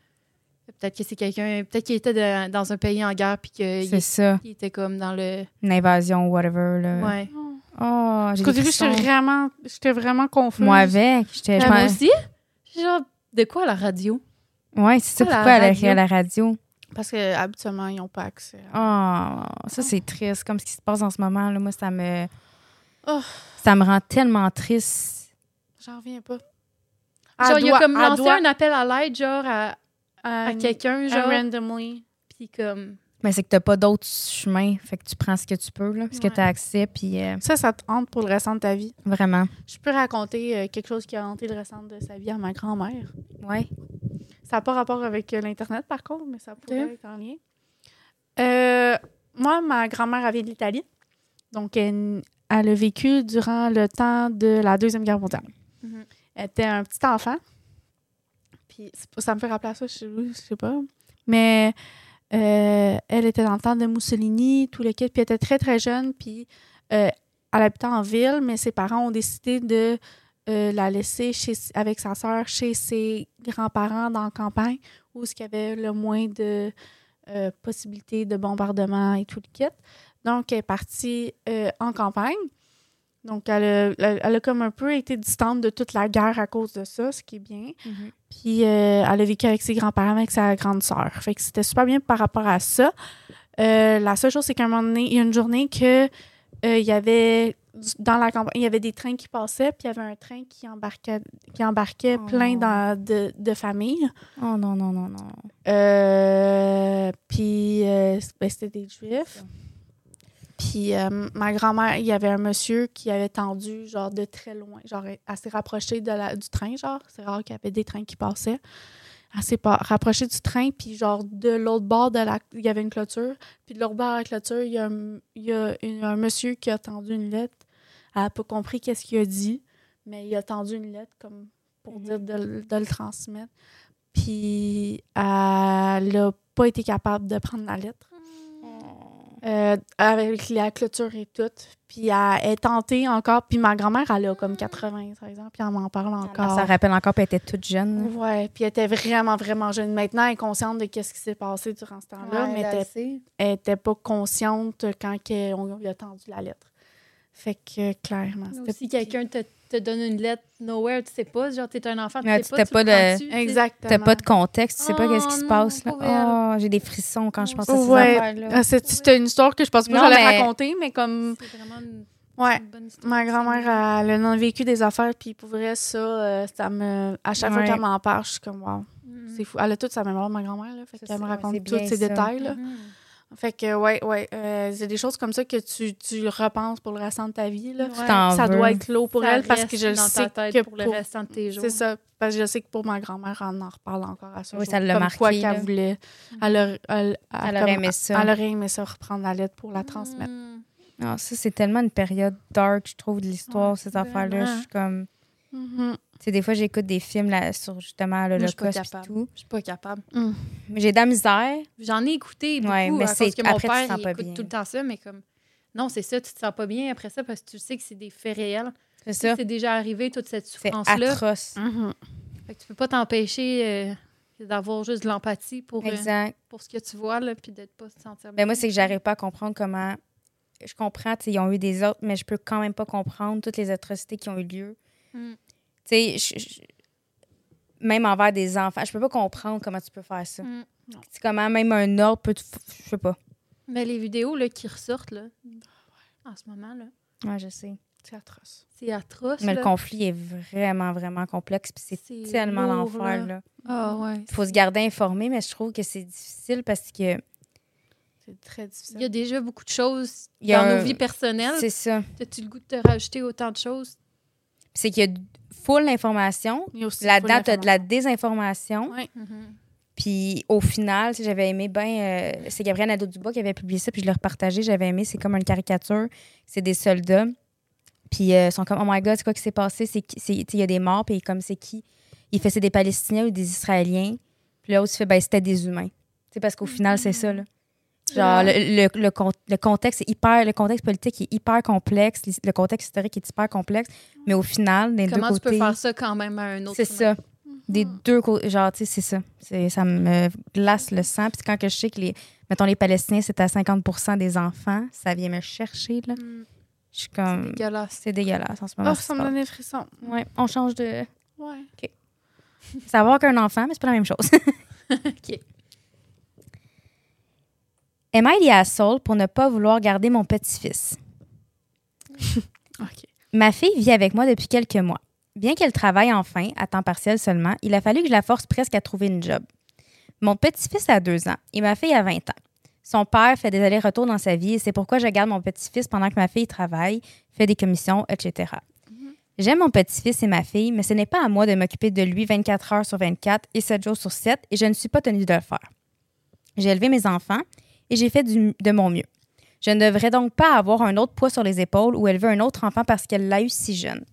peut-être que c'est quelqu'un, peut-être qu'il était de- dans un pays en guerre, puis qu'il c'est ça. il était comme dans le. Une invasion, whatever. Là. Ouais. Oh, j'ai j'étais vraiment, j'étais vraiment confuse. Moi avec. J'étais. je moi aussi? Genre, de quoi la radio? Ouais, c'est ça. Pourquoi elle à la radio? Parce que habituellement, ils n'ont pas accès. Oh, ça, c'est triste. Comme ce qui se passe en ce moment. Là, moi, ça me. Oh. Ça me rend tellement triste. J'en reviens pas. Genre, il a comme lancé doit- un appel à l'aide, genre, à, à à quelqu'un, genre. randomly. Puis comme. Mais c'est que t'as pas d'autres chemins. Fait que tu prends ce que tu peux, là. Que Ouais. t'as accès. Puis euh, Ça, ça te hante pour le restant de ta vie. vraiment. Je peux raconter euh, quelque chose qui a hanté le restant de sa vie à ma grand-mère. Ouais. Ça n'a pas rapport avec euh, l'Internet, par contre, mais ça pourrait être en lien. Euh, moi, ma grand-mère avait de l'Italie. Donc, elle, elle a vécu durant le temps de la Deuxième Guerre mondiale. Mhm. Elle était un petit enfant. Puis, ça me fait rappeler à ça, je sais, je sais pas. Mais euh, elle était dans le temps de Mussolini, tout le kit. Puis, elle était très, très jeune. Puis, euh, elle habitait en ville, mais ses parents ont décidé de euh, la laisser chez, avec sa sœur chez ses grands-parents dans la campagne, où il y avait le moins de euh, possibilités de bombardement et tout le kit. Donc, elle est partie euh, en campagne. Donc, elle a, elle- a comme un peu été distante de toute la guerre à cause de ça, ce qui est bien. Puis, euh, elle a vécu avec ses grands-parents, avec sa grande sœur. Fait que c'était super bien par rapport à ça. Euh, la seule chose, c'est qu'à un moment donné, il y a une journée que euh, il y avait dans la campagne, il y avait des trains qui passaient, puis il y avait un train qui embarquait, qui embarquait Oh. plein dans- de, de familles. Oh non, non, non, non. Euh, puis euh, ben, c'était des juifs. Puis ma grand-mère, il y avait un monsieur qui avait tendu genre de très loin, genre assez rapproché de la, du train, genre. C'est rare qu'il y avait des trains qui passaient. Assez pas rapproché du train, puis genre de l'autre bord de la. Il y avait une clôture. Puis de l'autre bord de la clôture, il y a, un, il y a une- un monsieur qui a tendu une lettre. Elle n'a pas compris qu'est-ce qu'il a dit, mais il a tendu une lettre comme pour Mhm. dire de, de le transmettre. Puis elle n'a pas été capable de prendre la lettre. Euh, avec la clôture et tout. Puis elle est tentée encore. Puis ma grand-mère, elle a comme 80, par exemple, puis elle m'en parle encore. Ça rappelle encore, puis elle était toute jeune. Ouais, puis elle était vraiment, vraiment jeune. Maintenant, elle est consciente de ce qui s'est passé durant ce temps-là, mais elle était, elle était pas consciente quand on lui a tendu la lettre. Fait que, clairement, c'était... Si quelqu'un te, te donne une lettre nowhere, tu sais pas, genre, t'es un enfant, tu sais pas, tu pas le. Exactement. T'as pas de contexte, tu sais pas Oh qu'est-ce qui se non, passe. là. Oh, j'ai des frissons quand je pense à ces Ouais. affaires-là. Ah, c'est- C'était une histoire que je pense pas que j'allais mais- raconter, mais comme... C'est vraiment une, Ouais. une bonne histoire. Ma grand-mère, elle a vécu des affaires, puis pour vrai, ça, euh, ça me... À chaque fois Ouais. qu'elle m'en parle, je suis comme, wow, Mhm. c'est fou. Elle a toute sa mémoire, ma grand-mère, là, fait Ça, qu'elle me raconte tous ces détails, là. Mhm. Fait que, ouais, ouais, euh, c'est des choses comme ça que tu, tu repenses pour le restant de ta vie, là. Ouais. Ça veux. doit être lourd pour Ça elle, parce que je le dans sais ta tête que pour le restant de tes jours. C'est ça. Parce que je sais que pour ma grand-mère, elle en reparle encore à ce Oui, jour. ça l'a marqué, quoi qu'elle voulait. Elle, aurait- elle, Elle comme- aurait aimé ça. Elle aurait aimé ça, reprendre la lettre pour la transmettre. Mhm. Ah, ça, c'est tellement une période dark, je trouve, de l'histoire, Ouais, ces affaires-là. Je suis comme. Mhm. Tu sais, des fois, j'écoute des films là, sur justement l'Holocauste et tout. Je suis pas capable. Mais j'ai de la misère. J'en ai écouté beaucoup Ouais, mais à c'est- cause que mon après, tu te père sens il pas écoute bien. tout le temps ça, mais comme non, c'est ça, tu te sens pas bien après ça parce que tu sais que c'est des faits réels. C'est ça. C'est déjà arrivé toute cette C'est souffrance-là. atroce. Mhm. Fait que tu peux pas t'empêcher euh, d'avoir juste de l'empathie pour, euh, pour ce que tu vois là, puis d'être pas se sentir Ben bien. moi, c'est que j'arrive pas à comprendre comment. Je comprends, ils ont eu des autres, mais je peux quand même pas comprendre toutes les atrocités qui ont eu lieu. Mm. Tu sais, même envers des enfants, je peux pas comprendre comment tu peux faire ça. Mm. C'est comment même un ordre peut. Je sais pas. Mais les vidéos là, qui ressortent là, en ce moment, là, Ouais, je sais. C'est atroce. c'est atroce. Mais le conflit est vraiment, vraiment complexe. Puis c'est tellement l'enfer, là. là. Ah ouais. Il faut se garder informé, mais je trouve que c'est difficile parce que C'est très difficile. Il y a déjà beaucoup de choses Il y a dans un- nos vies personnelles. c'est ça. As-tu le goût de te rajouter autant de choses? C'est qu'il y a full aussi Là-dedans, tu as de la d'informations. désinformation. Mhm. Puis au final, tu j'avais aimé bien. c'est Gabriel Nadeau-Dubois qui avait publié ça, puis je l'ai repartagé. J'avais aimé. C'est comme une caricature. C'est des soldats. Puis euh, ils sont comme, oh my god, c'est quoi qui s'est passé? C'est c'est- tu Il y a des morts, puis comme c'est qui? Il fait c'est des Palestiniens ou des Israéliens. Puis l'autre, il fait, ben c'était des humains. Tu sais, parce qu'au final, c'est ça, là. Genre, le, le, le, con- le contexte est hyper, le contexte politique est hyper complexe, le contexte historique est hyper complexe, mais au final, des deux Comment tu côtés, peux faire ça quand même à un autre c'est ça. Des deux côtés, genre, tu sais, c'est ça. C'est- Ça me glace le sang. Puis quand que je sais que les, mettons, les Palestiniens, c'est à 50 des enfants, ça vient me chercher, là. Mm. Je suis C'est comme, dégueulasse. c'est dégueulasse en ce moment. Oh, ça me donne des frissons. Ouais, on change de. Ouais. Savoir qu'un enfant, mais c'est pas la même chose. (laughs) OK. Am I the asshole pour ne pas vouloir garder mon petit-fils? (laughs) Ma fille vit avec moi depuis quelques mois. Bien qu'elle travaille enfin, à temps partiel seulement, il a fallu que je la force presque à trouver une job. Mon petit-fils a deux ans et ma fille a 20 ans. Son père fait des allers-retours dans sa vie et c'est pourquoi je garde mon petit-fils pendant que ma fille travaille, fait des commissions, etc. J'aime mon petit-fils et ma fille, mais ce n'est pas à moi de m'occuper de lui 24 heures sur 24 et 7 jours sur 7 et je ne suis pas tenue de le faire. J'ai élevé mes enfants et j'ai fait de mon mieux. Je ne devrais donc pas avoir un autre poids sur les épaules ou élever un autre enfant parce qu'elle l'a eu si jeune.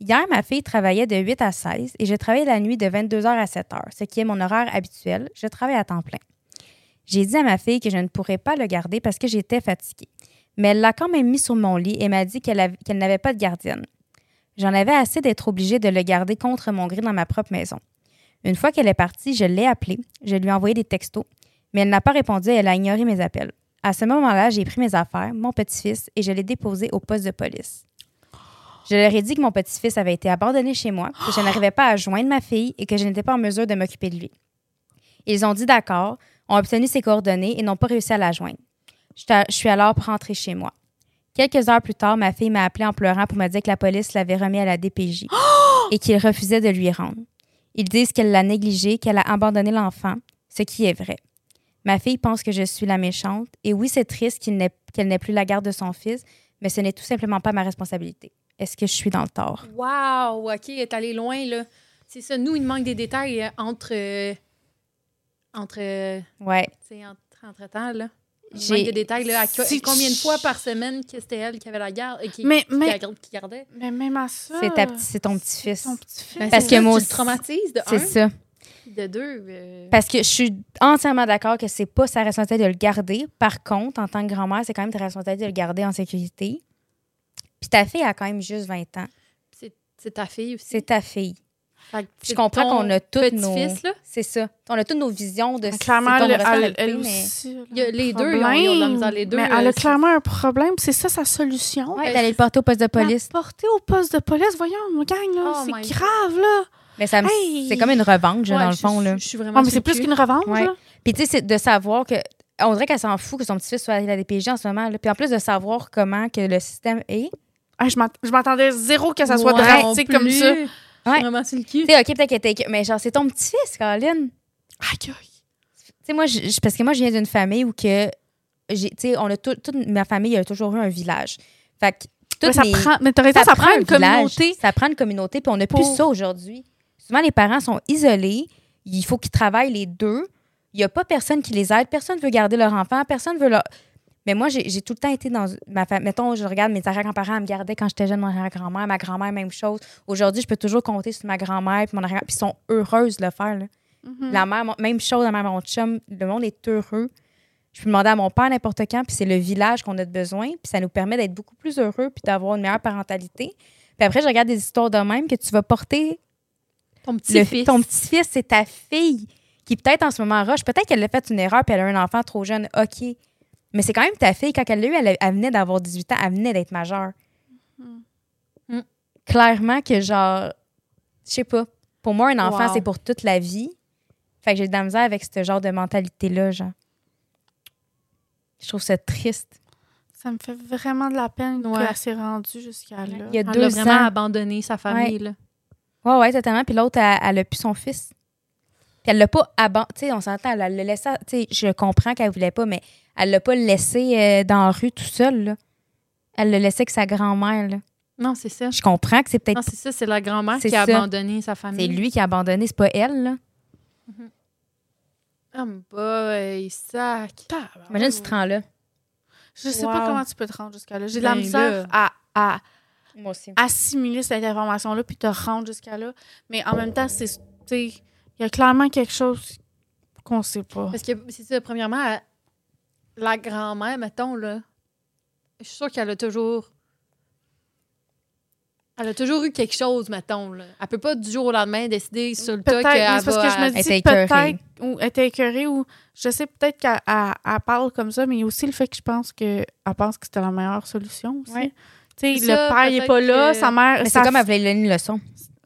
Hier, ma fille travaillait de 8 à 16 et je travaillais la nuit de 22h à 7h, ce qui est mon horaire habituel. Je travaille à temps plein. J'ai dit à ma fille que je ne pourrais pas le garder parce que j'étais fatiguée. Mais elle l'a quand même mis sur mon lit et m'a dit qu'elle n'avait pas de gardienne. J'en avais assez d'être obligée de le garder contre mon gré dans ma propre maison. Une fois qu'elle est partie, je l'ai appelée, je lui ai envoyé des textos, mais elle n'a pas répondu et elle a ignoré mes appels. À ce moment-là, j'ai pris mes affaires, mon petit-fils, et je l'ai déposé au poste de police. Je leur ai dit que mon petit-fils avait été abandonné chez moi, que je n'arrivais pas à joindre ma fille et que je n'étais pas en mesure de m'occuper de lui. Ils ont dit d'accord, ont obtenu ses coordonnées et n'ont pas réussi à la joindre. Je suis alors rentrée chez moi. Quelques heures plus tard, ma fille m'a appelé en pleurant pour me dire que la police l'avait remis à la DPJ (gasps) et qu'il refusait de lui rendre. Ils disent qu'elle l'a négligé, qu'elle a abandonné l'enfant, ce qui est vrai. Ma fille pense que je suis la méchante. Et oui, c'est triste qu'il n'ait- qu'elle n'ait plus la garde de son fils, mais ce n'est tout simplement pas ma responsabilité. Est-ce que je suis dans le tort? Wow! OK, elle est allée loin, là. C'est ça. Nous, il manque des détails euh, entre... euh, entre... euh, Ouais. tu sais, entre, entre temps, là. Il J'ai- manque des détails, là. À Si- combien de fois par semaine que c'était elle qui avait la garde... euh, qui, Mais- qui, mais- qui- qui gardait? Mais même à ça. C'est ta petit- c'est ton petit-fils. ton petit-fils. Ben, Parce c'est que moi tu le traumatises, de C'est un. ça. Puis de deux. euh, Parce que je suis entièrement d'accord que c'est pas sa responsabilité de le garder. Par contre, en tant que grand-mère, c'est quand même ta responsabilité de le garder en sécurité. Puis ta fille a quand même juste 20 ans. c'est ta fille aussi. C'est ta fille. Je comprends qu'on a toutes nos... C'est ça. On a toutes nos visions de Mais clairement, elle, elle- aussi. a Il y a- un les deux, ils ont- ils ont de la misère, les deux, Mais euh, elle a clairement un problème. C'est ça sa solution. Ouais, d'aller le porter au poste de police. La porter au poste de police, voyons, mon gang, là, Oh c'est God. grave, là. Mais ça me- Hey! c'est comme une revanche, Ouais, dans le je- fond. Là. Je, je suis vraiment. Oh, mais c'est sur le plus cul. qu'une revanche, Ouais. là? Puis tu sais, c'est de savoir que. On dirait qu'elle s'en fout que son petit-fils soit à la DPJ en ce moment. Là. Puis en plus de savoir comment que le système est. Ah, je m'att- je m'attendais zéro que ça soit Ouais, drastique non comme plus. ça. Je Ouais. suis vraiment sur le cul. Tu sais, OK, peut-être qu'elle était. Mais genre, c'est ton petit-fils, Caroline. Aïe, aïe. Tu sais, moi, je- je- parce que moi, je viens d'une famille où que. j'ai- Tu sais, on a tout, toute ma famille a toujours eu un village. Fait que. Mais toutes ça mes- prend, mais t'as raison, ça, prend un une village, communauté. Ça prend une communauté, puis on n'a plus Pour- ça aujourd'hui. Souvent, les parents sont isolés. Il faut qu'ils travaillent les deux. Il n'y a pas personne qui les aide. Personne ne veut garder leur enfant. Personne veut leur. Mais moi, j'ai tout le temps été dans ma famille. Mettons, je regarde mes arrière-grands-parents me gardaient quand j'étais jeune, mon arrière-grand-mère, ma grand-mère, même chose. Aujourd'hui, je peux toujours compter sur ma grand-mère puis mon arrière Puis ils sont heureuses de le faire. là. Mhm. La mère, même chose, la mère, mon chum, le monde est heureux. Je peux demander à mon père n'importe quand, puis c'est le village qu'on a de besoin, puis ça nous permet d'être beaucoup plus heureux, puis d'avoir une meilleure parentalité. Puis après, je regarde des histoires de même que tu vas porter Ton petit-fils. ton petit-fils, c'est ta fille qui peut-être en ce moment rush. Peut-être qu'elle a fait une erreur puis elle a un enfant trop jeune. OK. Mais c'est quand même ta fille. Quand elle l'a eu, elle, elle venait d'avoir 18 ans. Elle venait d'être majeure. Mm. Clairement que genre, je sais pas. Pour moi, un enfant, Wow. c'est pour toute la vie. Fait que j'ai de la misère avec ce genre de mentalité-là, genre. Je trouve ça triste. Ça me fait vraiment de la peine Ouais. qu'elle s'est rendue jusqu'à là. Il y a Elle deux a vraiment ans. abandonné sa famille. Là. Ouais, ouais, totalement. Puis l'autre, elle, elle a plus son fils. Puis elle l'a pas abandonné. Tu sais, on s'entend, elle l'a laissé. Tu sais, je comprends qu'elle voulait pas, mais elle l'a pas laissé euh, dans la rue tout seul, là. Elle l'a laissé avec sa grand-mère, là. Non, c'est ça. Je comprends que c'est Non, peut-être. c'est ça, c'est la grand-mère qui a ça. abandonné sa famille. C'est lui qui a abandonné, c'est pas elle, là. Oh boy, sac. Imagine ce train-là. Je sais Wow. pas comment tu peux te rendre jusqu'à là. J'ai de la Ben misère à, à Moi aussi. assimiler cette information-là puis te rendre jusqu'à là. Mais en même temps, c'est, tu sais, il y a clairement quelque chose qu'on sait pas. Parce que c'est ça, premièrement, la grand-mère, mettons, là, je suis sûre qu'elle a toujours. Elle a toujours eu quelque chose, mettons. Là. Elle peut pas du jour au lendemain décider sur le tas qu'elle c'est parce que je va- me Elle dis peut-être, ou elle était écœurée, ou je sais peut-être qu'elle elle- elle parle comme ça, mais il y a aussi le fait que je pense qu'elle pense que c'était la meilleure solution aussi. Ouais. Sais, le père, il est pas là, que- sa mère... Mais c'est comme elle voulait lui donner une leçon.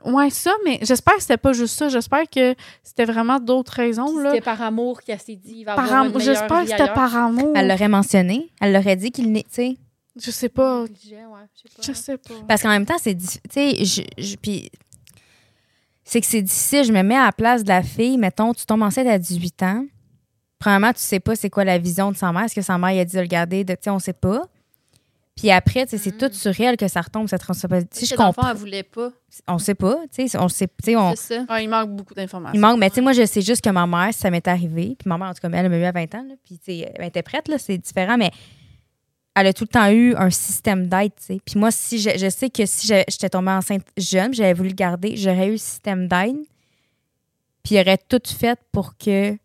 Ouais, ça, mais j'espère que c'était pas juste ça. J'espère que c'était vraiment d'autres raisons, là. C'était par amour qu'elle s'est dit il va Par avoir am- une meilleure J'espère que c'était ailleurs. par amour. Elle l'aurait mentionné. Elle l'aurait dit qu'il n'est. Tu sais. Je sais pas. Ouais, je sais pas. Je sais pas. Parce qu'en même temps, c'est difficile. Tu sais, je, je- puis c'est que c'est difficile. Je me mets à la place de la fille. Mettons, tu tombes enceinte à 18 ans. Premièrement, tu sais pas c'est quoi la vision de sa mère. Est-ce que sa mère a dit de le garder? De, tu sais, on sait pas. Puis après, tu sais, c'est Mm. tout sur elle que ça retombe, cette responsabilité. Si Je je comprends, elle voulait pas. On sait pas. Tu sais, on sait. on, ça. Il manque beaucoup d'informations. il manque. Mais tu sais, moi, je sais juste que ma mère, ça m'est arrivé. Puis ma mère, en tout cas, elle m'a eu à 20 ans. là, puis tu sais, elle était prête, là, c'est différent. Mais elle a tout le temps eu un système d'aide, tu sais. Puis moi, si je, je sais que si j'étais tombée enceinte jeune, j'avais voulu le garder, j'aurais eu le système d'aide. Puis il aurait tout fait pour que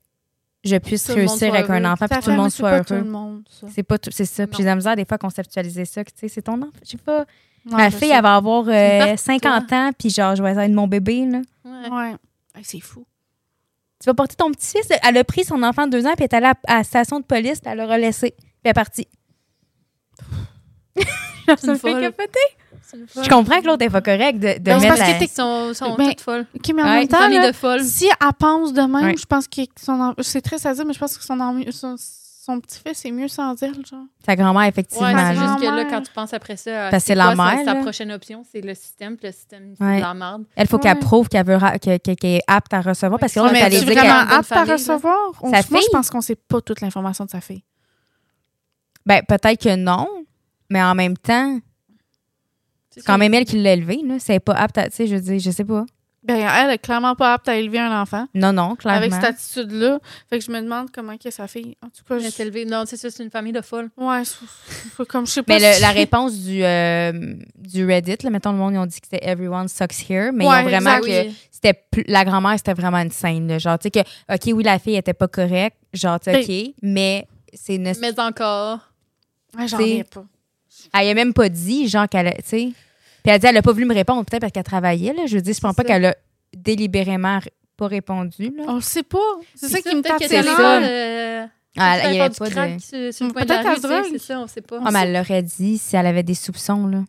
je puisse Tout réussir avec un enfant, puis tout le monde soit pas tout heureux. le monde, ça. C'est pas tout, c'est ça. Puis j'ai la misère des fois à conceptualiser ça, que tu sais, c'est ton enfant. Je sais pas. Ouais, Ma fille, elle va avoir une euh, partie de 50 ans, puis genre, je vais être mon bébé, là. Ouais. C'est fou. Tu vas porter ton petit-fils? Elle a pris son enfant de deux ans, puis elle est allée à, à la station de police, puis elle l'a relaissé. Puis elle est partie. (laughs) ça me fait capoter. Je comprends que l'autre n'est pas correct de, de Non, c'est mettre parce la- que sont, sont Ben, toutes folles. OK, mais en Ouais, même temps, là, de si elle pense de même, Ouais. je pense que son, c'est triste à dire, mais je pense que son, son, son petit-fils est mieux sans elle, genre. Sa grand-mère, effectivement. Ouais, c'est juste que là, quand tu penses après ça, à Parce que c'est la mère, Sa, prochaine option, c'est le système, puis le système, c'est Ouais. de la merde. Elle, faut qu'elle prouve qu'elle veut ra- que- que- qu'elle est apte à recevoir. Parce que là, on est est dire vraiment apte à recevoir? Sa moi, je fille? pense qu'on sait pas toute l'information de sa fille. Ben, peut-être que non, mais en même temps, c'est quand même elle qui l'a élevé. Là. C'est pas apte à. Tu sais, je veux dire, je sais pas. Ben, elle est clairement pas apte à élever un enfant Non, non, clairement. avec cette attitude-là. Fait que je me demande comment qu'est sa fille. En tout cas, Elle je... est élevée. Non, c'est ça, c'est une famille de folles. ouais, c'est- c'est comme je sais pas. Mais le- la (laughs) réponse du, euh, du Reddit, là, mettons, le monde, ils ont dit que c'était Everyone sucks here, mais Ouais, ils ont vraiment exact, que c'était plus- la grand-mère, c'était vraiment une scène. là. genre, tu sais que, OK, oui, la fille était pas correcte, genre, tu sais, OK, mais c'est une. Mais encore. Ouais, j'en reviens pas. Elle a même pas dit, genre, qu'elle. a- Tu sais. Puis elle dit, elle a pas voulu me répondre, peut-être parce qu'elle travaillait, là. Je veux dire, je pense pas qu'elle a délibérément pas répondu, là. On le sait pas. C'est ça qui me tape Peut-être c'est ça. euh, Ah, peut-être il y avait du pas crack de. peut-être c'est ça, on sait pas. Ah, mais elle l'aurait dit si elle avait des soupçons, là.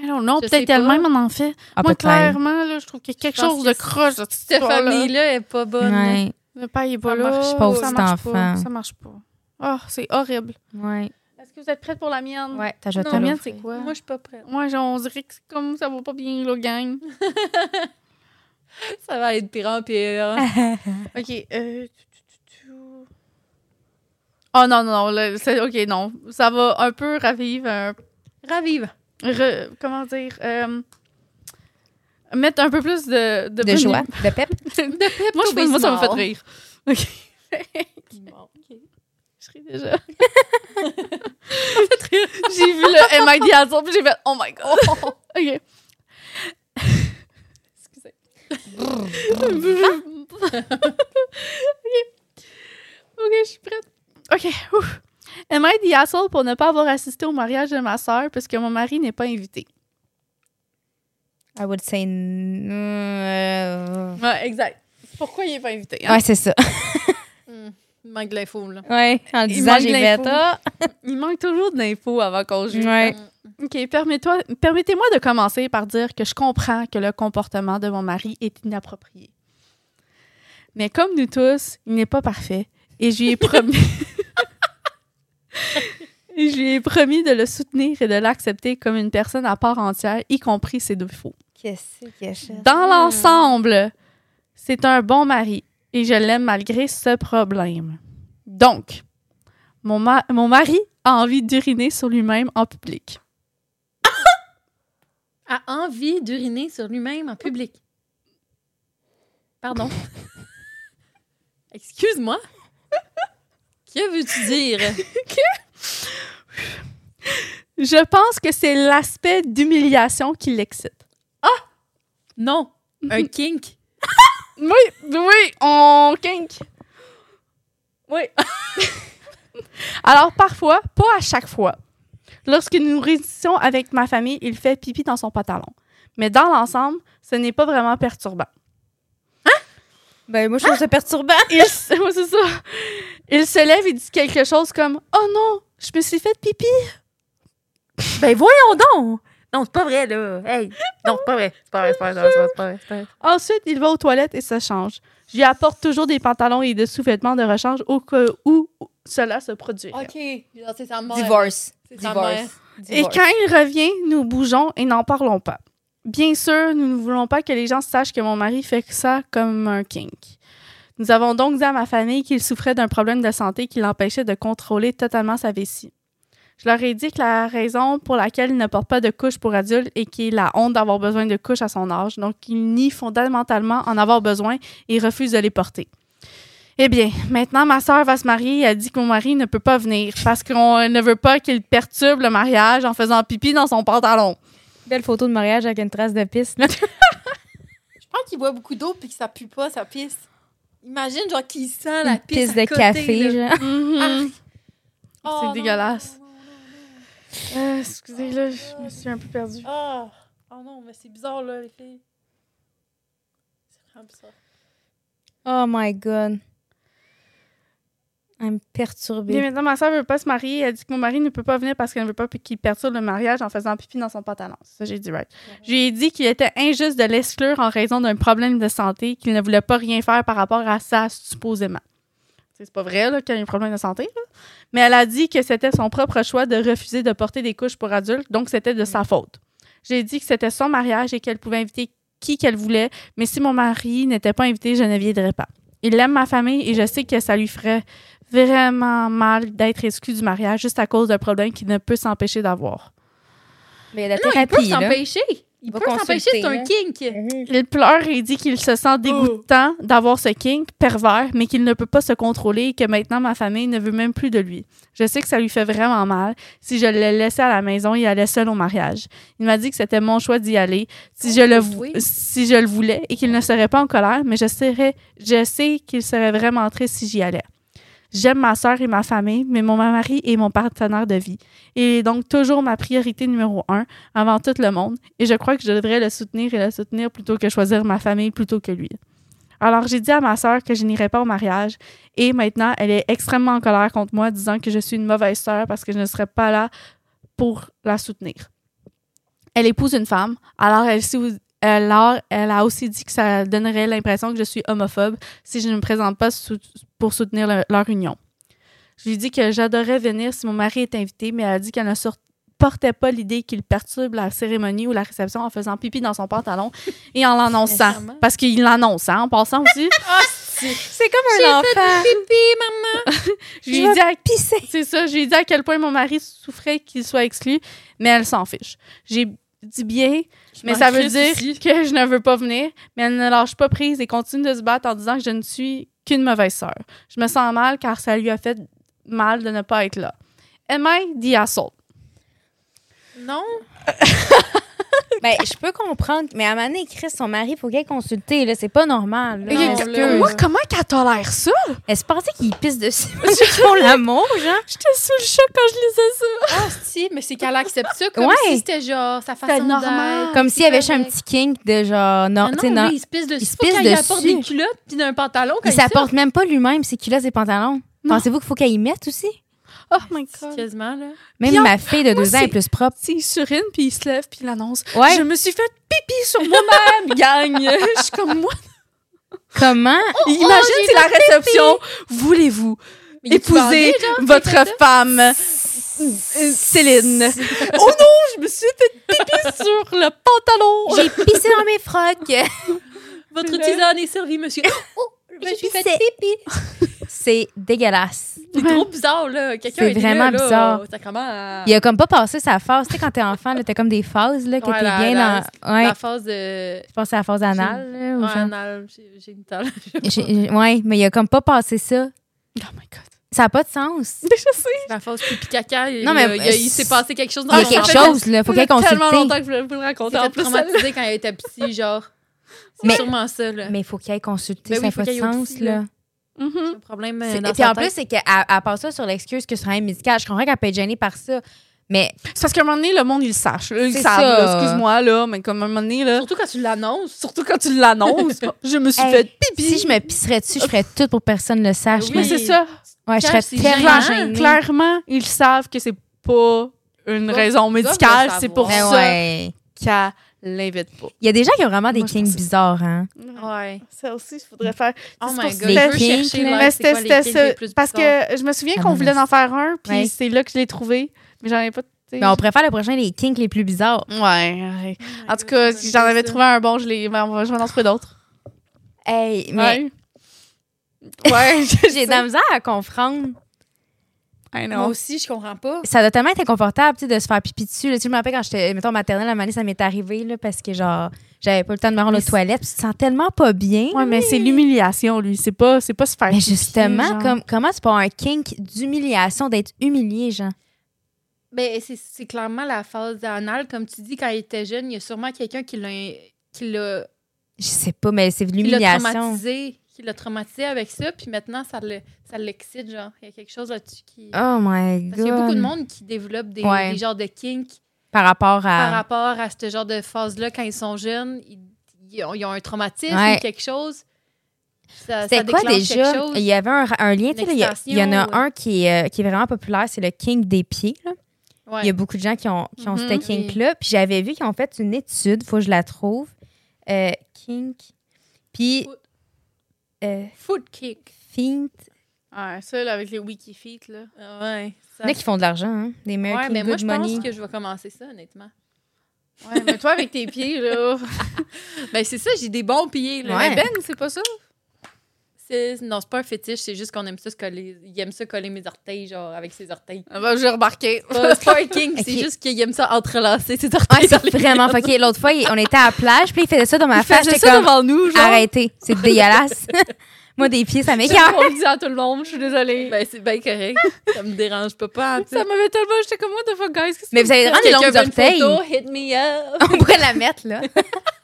I don't know, Je sais peut-être elle-même en en fait. Ah, Moi, clairement, là, je trouve qu'il y a quelque Je pense chose de que croche dans cette famille-là est pas bonne. Ouais, Le père il est pas là. petit marche pas. enfant. Ça marche pas. Oh, c'est horrible. ouais. Que vous êtes prête pour la mienne? Ouais, t'as jeté La mienne, c'est quoi? Moi, je suis pas prête. Moi, genre, on dirait que c'est comme ça va pas bien, là, gang. (laughs) Ça va être pire en pire. (laughs) OK. Euh... Oh non, non, non. c'est- OK, non. Ça va un peu ravivre un... Ravive. re- comment dire? euh, mettre un peu plus de... De, De joie, de pep. (laughs) De pep Moi, je, moi, ça me fait rire. OK. Bon, déjà. (laughs) J'ai vu le Am I the Asshole, puis j'ai fait Oh my god. (laughs) OK. Excusez. OK. OK, je suis prête. OK. Ouf. Am I the asshole pour ne pas avoir assisté au mariage de ma sœur parce que mon mari n'est pas invité? I would say. euh, Ouais, exact. Pourquoi il n'est pas invité? hein? Ouais, c'est ça. (laughs) Il manque de l'info, là. Ouais, en Il disant manque j'ai fait ah. (laughs) Il manque toujours d'infos avant qu'on juge. Ouais. OK, permets-toi- permettez-moi de commencer par dire que je comprends que le comportement de mon mari est inapproprié. Mais comme nous tous, il n'est pas parfait et je lui ai promis (laughs) et je lui ai promis de le soutenir et de l'accepter comme une personne à part entière, y compris ses défauts. Qu'est-ce qu'il achète? Dans l'ensemble, c'est un bon mari et je l'aime malgré ce problème. Donc, mon, ma- mon mari a envie d'uriner sur lui-même en public. (laughs) A envie d'uriner sur lui-même en public. Pardon. (laughs) Excuse-moi. Que veux-tu dire? (laughs) Je pense que c'est l'aspect d'humiliation qui l'excite. Non. Un kink. Oui, oui, on kink. Oui. (laughs) Alors parfois, pas à chaque fois. Lorsque nous réunissons avec ma famille, il fait pipi dans son pantalon. Mais dans l'ensemble, ce n'est pas vraiment perturbant. Ben, moi, je trouve ça perturbant. Il, ouais, (laughs) c'est ça. Il se lève et dit quelque chose comme Oh non, je me suis fait pipi. Ben voyons donc! Non, c'est pas vrai, là. Hey! Non, c'est pas vrai. C'est pas vrai, c'est pas vrai, c'est pas vrai, c'est pas vrai, c'est pas vrai. Ensuite, il va aux toilettes et se change. Je lui apporte toujours des pantalons et des sous-vêtements de rechange au cas où cela se produit. OK. Genre, c'est sa mère. Divorce. C'est sa mère. Divorce. Et quand il revient, nous bougeons et n'en parlons pas. Bien sûr, nous ne voulons pas que les gens sachent que mon mari fait ça comme un kink. Nous avons donc dit à ma famille qu'il souffrait d'un problème de santé qui l'empêchait de contrôler totalement sa vessie. Je leur ai dit que la raison pour laquelle il ne porte pas de couche pour adulte est qu'il a honte d'avoir besoin de couches à son âge, donc il nie fondamentalement en avoir besoin et refuse de les porter. Eh bien, maintenant, ma sœur va se marier et a dit que mon mari ne peut pas venir parce qu'on ne veut pas qu'il perturbe le mariage en faisant pipi dans son pantalon. Belle photo de mariage avec une trace de piste. là. (laughs) Je pense qu'il boit beaucoup d'eau puis que ça pue pas, sa piste. Imagine, genre, qu'il sent la Une piste. piste à de côté, café, là. genre. Mhm. Oh, C'est non, dégueulasse. non, non, non, non. Euh, excusez, là, je me suis un peu perdue. Ah! Oh non, mais c'est bizarre, là, les filles. C'est vraiment bizarre. Oh my God. I'm Bien perturbée. maintenant, ma soeur veut pas se marier. Elle dit que mon mari ne peut pas venir parce qu'elle ne veut pas qu'il perturbe le mariage en faisant pipi dans son pantalon. Ça, j'ai dit right. Je lui ai dit qu'il était injuste de l'exclure en raison d'un problème de santé, qu'il ne voulait pas rien faire par rapport à ça, supposément. C'est pas vrai là, qu'il y a un problème de santé. là. Mais elle a dit que c'était son propre choix de refuser de porter des couches pour adultes, donc c'était de sa faute. J'ai dit que c'était son mariage et qu'elle pouvait inviter qui qu'elle voulait, mais si mon mari n'était pas invité, je ne viendrais pas. Il aime ma famille et je sais que ça lui ferait vraiment mal d'être exclu du mariage juste à cause d'un problème qu'il ne peut s'empêcher d'avoir. Mais la Non, il peut thérapie, là. s'empêcher. Il Va peut s'empêcher, c'est un kink. Il pleure et dit qu'il se sent dégoûtant d'avoir ce kink pervers, mais qu'il ne peut pas se contrôler et que maintenant ma famille ne veut même plus de lui. Je sais que ça lui fait vraiment mal. Si je le laissais à la maison, il allait seul au mariage. Il m'a dit que c'était mon choix d'y aller, si je le vou- oui. si je le voulais et qu'il ne serait pas en colère, mais je serais je sais qu'il serait vraiment triste si j'y allais. J'aime ma sœur et ma famille, mais mon mari est mon partenaire de vie. Il est donc toujours ma priorité numéro un avant tout le monde, et je crois que je devrais le soutenir et le soutenir plutôt que choisir ma famille plutôt que lui. Alors j'ai dit à ma sœur que je n'irais pas au mariage, et maintenant elle est extrêmement en colère contre moi, disant que je suis une mauvaise sœur parce que je ne serais pas là pour la soutenir. Elle épouse une femme, alors elle, alors elle a aussi dit que ça donnerait l'impression que je suis homophobe si je ne me présente pas sou- pour soutenir le- leur union. Je lui dis que j'adorerais venir si mon mari est invité, mais elle a dit qu'elle ne supportait pas l'idée qu'il perturbe la cérémonie ou la réception en faisant pipi dans son pantalon et en l'annonçant. Parce qu'il l'annonce, hein, en passant aussi. (laughs) C'est comme un enfant. Pipi, maman. (laughs) Je lui ai dit à pisser. C'est ça, j'ai dit à quel point mon mari souffrait qu'il soit exclu, mais elle s'en fiche. J'ai dit bien, mais ça veut dire ici. que je ne veux pas venir, mais elle ne lâche pas prise et continue de se battre en disant que je ne suis qu'une mauvaise sœur. Je me sens mal car ça lui a fait mal de ne pas être là. Am I the asshole? Non. (laughs) (laughs) Ben, je peux comprendre, mais à un moment donné, Chris, son mari, il faut qu'elle consulte. Là, c'est pas normal. Là. Non, Excuse. là. Moi, comment qu'elle tolère ça? Elle se pensait qu'il pisse dessus? (laughs) Font l'amour, genre. J'étais sous le choc quand je lisais ça. Ah, si, mais c'est qu'elle accepte ça comme Ouais. si c'était genre sa façon normal. Comme s'il y avait un petit kink de genre. Non, Ah tu sais, non, non. il se pisse dessus. Il se pisse qu'il apporte dessus. des culottes puis d'un pantalon. Il s'apporte même pas lui-même ses culottes et pantalons. Pensez-vous qu'il faut qu'elle y mette aussi? Oh my god. Quasiment, là. Même Puis ma fille de moi, deux ans c'est- est plus propre. Tu sais, il surine, puis il se lève, puis il annonce. Ouais. Je me suis fait pipi sur moi-même, (laughs) gang! Je suis comme moi. Comment? Imagine, j'ai c'est la réception. Voulez-vous épouser votre femme, Céline? (laughs) oh non, je me suis fait pipi sur le pantalon! J'ai pissé dans mes frocs. (laughs) Votre tisane est servie, monsieur. Oh, je me suis fait pipi. C'est dégueulasse. C'est trop bizarre, là. Quelqu'un C'est était vraiment là, là. bizarre. Ça commence à... Il a comme pas passé sa phase. Tu sais, quand t'es enfant, là, t'as comme des phases, là, que Ouais, t'es la- bien la- dans. Ouais. La phase de... Je pense à la phase anale, là, ou Ouais, genre- anal, gé- génital. (laughs) J'ai- Ouais, mais il a comme pas passé ça. Oh my god. Ça a pas de sens. (laughs) Je sais. La phase pipi caca. Non, mais- il, s'est passé quelque chose dans Il y a quelque chose, là. Faut Ça qu'elle fait tellement consulte. longtemps que je voulais vous le raconter en plus. traumatisé quand il était petit, genre. C'est Mais- sûrement ça, là. Mais il faut qu'elle consulte. Ben ça n'a pas de qu'il y ait sens, là. C'est un problème euh, C'est- dans Et puis en plus, c'est qu'elle elle passe ça sur l'excuse que c'est un médical. Je comprends qu'elle peut être gênée par ça. Mais C'est parce qu'à un moment donné, le monde, il le sache. Ils C'est savent, excuse-moi, là, mais comme à un moment donné, là, Surtout quand tu l'annonces. surtout quand tu l'annonces, (laughs) je me suis Hey, fait pipi. si je me pisserais dessus, je ferais tout pour que personne ne le sache. Oui. Mais c'est ça. Ouais, je serais tellement gênée. Clairement, ils savent que c'est pas une raison médicale, c'est pour savoir. ça ouais. qu'elle l'invite pas. Il y a des gens qui ont vraiment des Moi, que- bizarres, hein. Ouais. Ça aussi, il faudrait faire. Oh my god. je chercher, Mais c'était ça. Parce que je me souviens Ah, qu'on voulait en faire un, puis Ouais. c'est là que je l'ai trouvé. Mais j'en avais pas. Mais on préfère le prochain les kinks les plus bizarres. Ouais, ouais. En tout cas, si j'en avais trouvé un bon, je l'ai. ben, on va- en trouver d'autres. Hey, mais Ouais. (laughs) Ouais, j'ai de la misère à comprendre. I Moi aussi, je comprends pas. Ça doit tellement être inconfortable, tu sais, de se faire pipi dessus. là. Tu sais, je me rappelle quand j'étais, mettons, maternelle, à donné, ça m'est arrivé, là, parce que, genre, j'avais pas le temps de me rendre aux toilettes. Tu te sens tellement pas bien. Ouais, mais c'est l'humiliation, lui. C'est pas, c'est pas se faire Mais pipi, justement, genre. comme, comment tu peux avoir un kink d'humiliation, d'être humilié, genre? Ben, c'est- c'est clairement la phase anale. Comme tu dis, quand il était jeune, il y a sûrement quelqu'un qui l'a qui l'a Je sais pas, mais c'est de qui l'a l'humiliation. Qui l'a traumatisé avec ça, puis maintenant, ça le- ça l'excite, genre. Il y a quelque chose là-dessus qui. Oh my Parce god. qu'il y a beaucoup de monde qui développe des, Ouais. des genres de kinks Par rapport par à. rapport à ce genre de phase-là quand ils sont jeunes. Ils, ils ont, ils ont un traumatisme Ouais. ou quelque chose. C'était quoi déjà? chose. Il y avait un, un lien, il y a- il y, en a un qui est, euh, qui est vraiment populaire, c'est le kink des pieds. là. Ouais. Il y a beaucoup de gens qui ont, qui ont Mhm. ce kink-là. Puis j'avais vu qu'ils ont fait une étude, faut que je la trouve. Euh, kink. Puis. Foot. Euh, Foot kick. feet. Ouais, ça, là, avec les Wikifeet, là. Ah Ouais. Il y en a qui font de l'argent, hein? Des Ouais, American mais moi, je pense que je vais commencer ça, honnêtement. Ouais, mais toi, avec tes pieds, là. (laughs) Ben, c'est ça, j'ai des bons pieds, là. Ouais. Mais Ben, c'est pas ça. Non, c'est pas un fétiche, c'est juste qu'on aime ça se coller. Il aime ça coller mes orteils, genre, avec ses orteils. Ah ben, j'ai remarqué. Pas- C'est pas un (laughs) c'est juste qu'il aime ça entrelacer ses orteils. Ouais, vraiment fucké. L'autre fois, il- on était à la plage, puis il faisait ça dans ma Il face. faisait J'étais ça comme, devant nous, genre. arrêtez, c'est dégueulasse. (laughs) Moi, des pieds, ça m'écoeure. On le dit à tout le monde, je suis désolée. Ben, c'est bien correct. ça me dérange pas, pas. ça m'avait tellement. J'étais comme, what the fuck, guys? Mais vous avez vraiment des longues orteils. photo, hit me up. On pourrait la mettre, là. (laughs)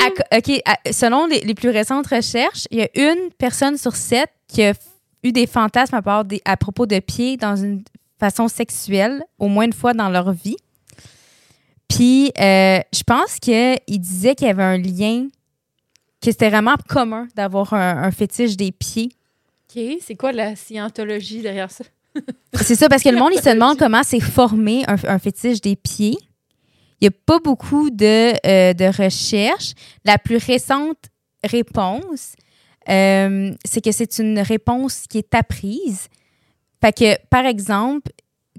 À OK, à- selon les, les plus récentes recherches, il y a une personne sur sept qui a eu des fantasmes à, part des- à propos de pieds dans une façon sexuelle au moins une fois dans leur vie. Puis, euh, je pense qu'il disait qu'il y avait un lien, que c'était vraiment commun d'avoir un, un fétiche des pieds. OK, c'est quoi la scientologie derrière ça? C'est ça, parce que le monde, il se (laughs) demande comment c'est formé un, un fétiche des pieds. Il n'y a pas beaucoup de, euh, de recherches. La plus récente réponse, euh, c'est que c'est une réponse qui est apprise. Fait que, par exemple,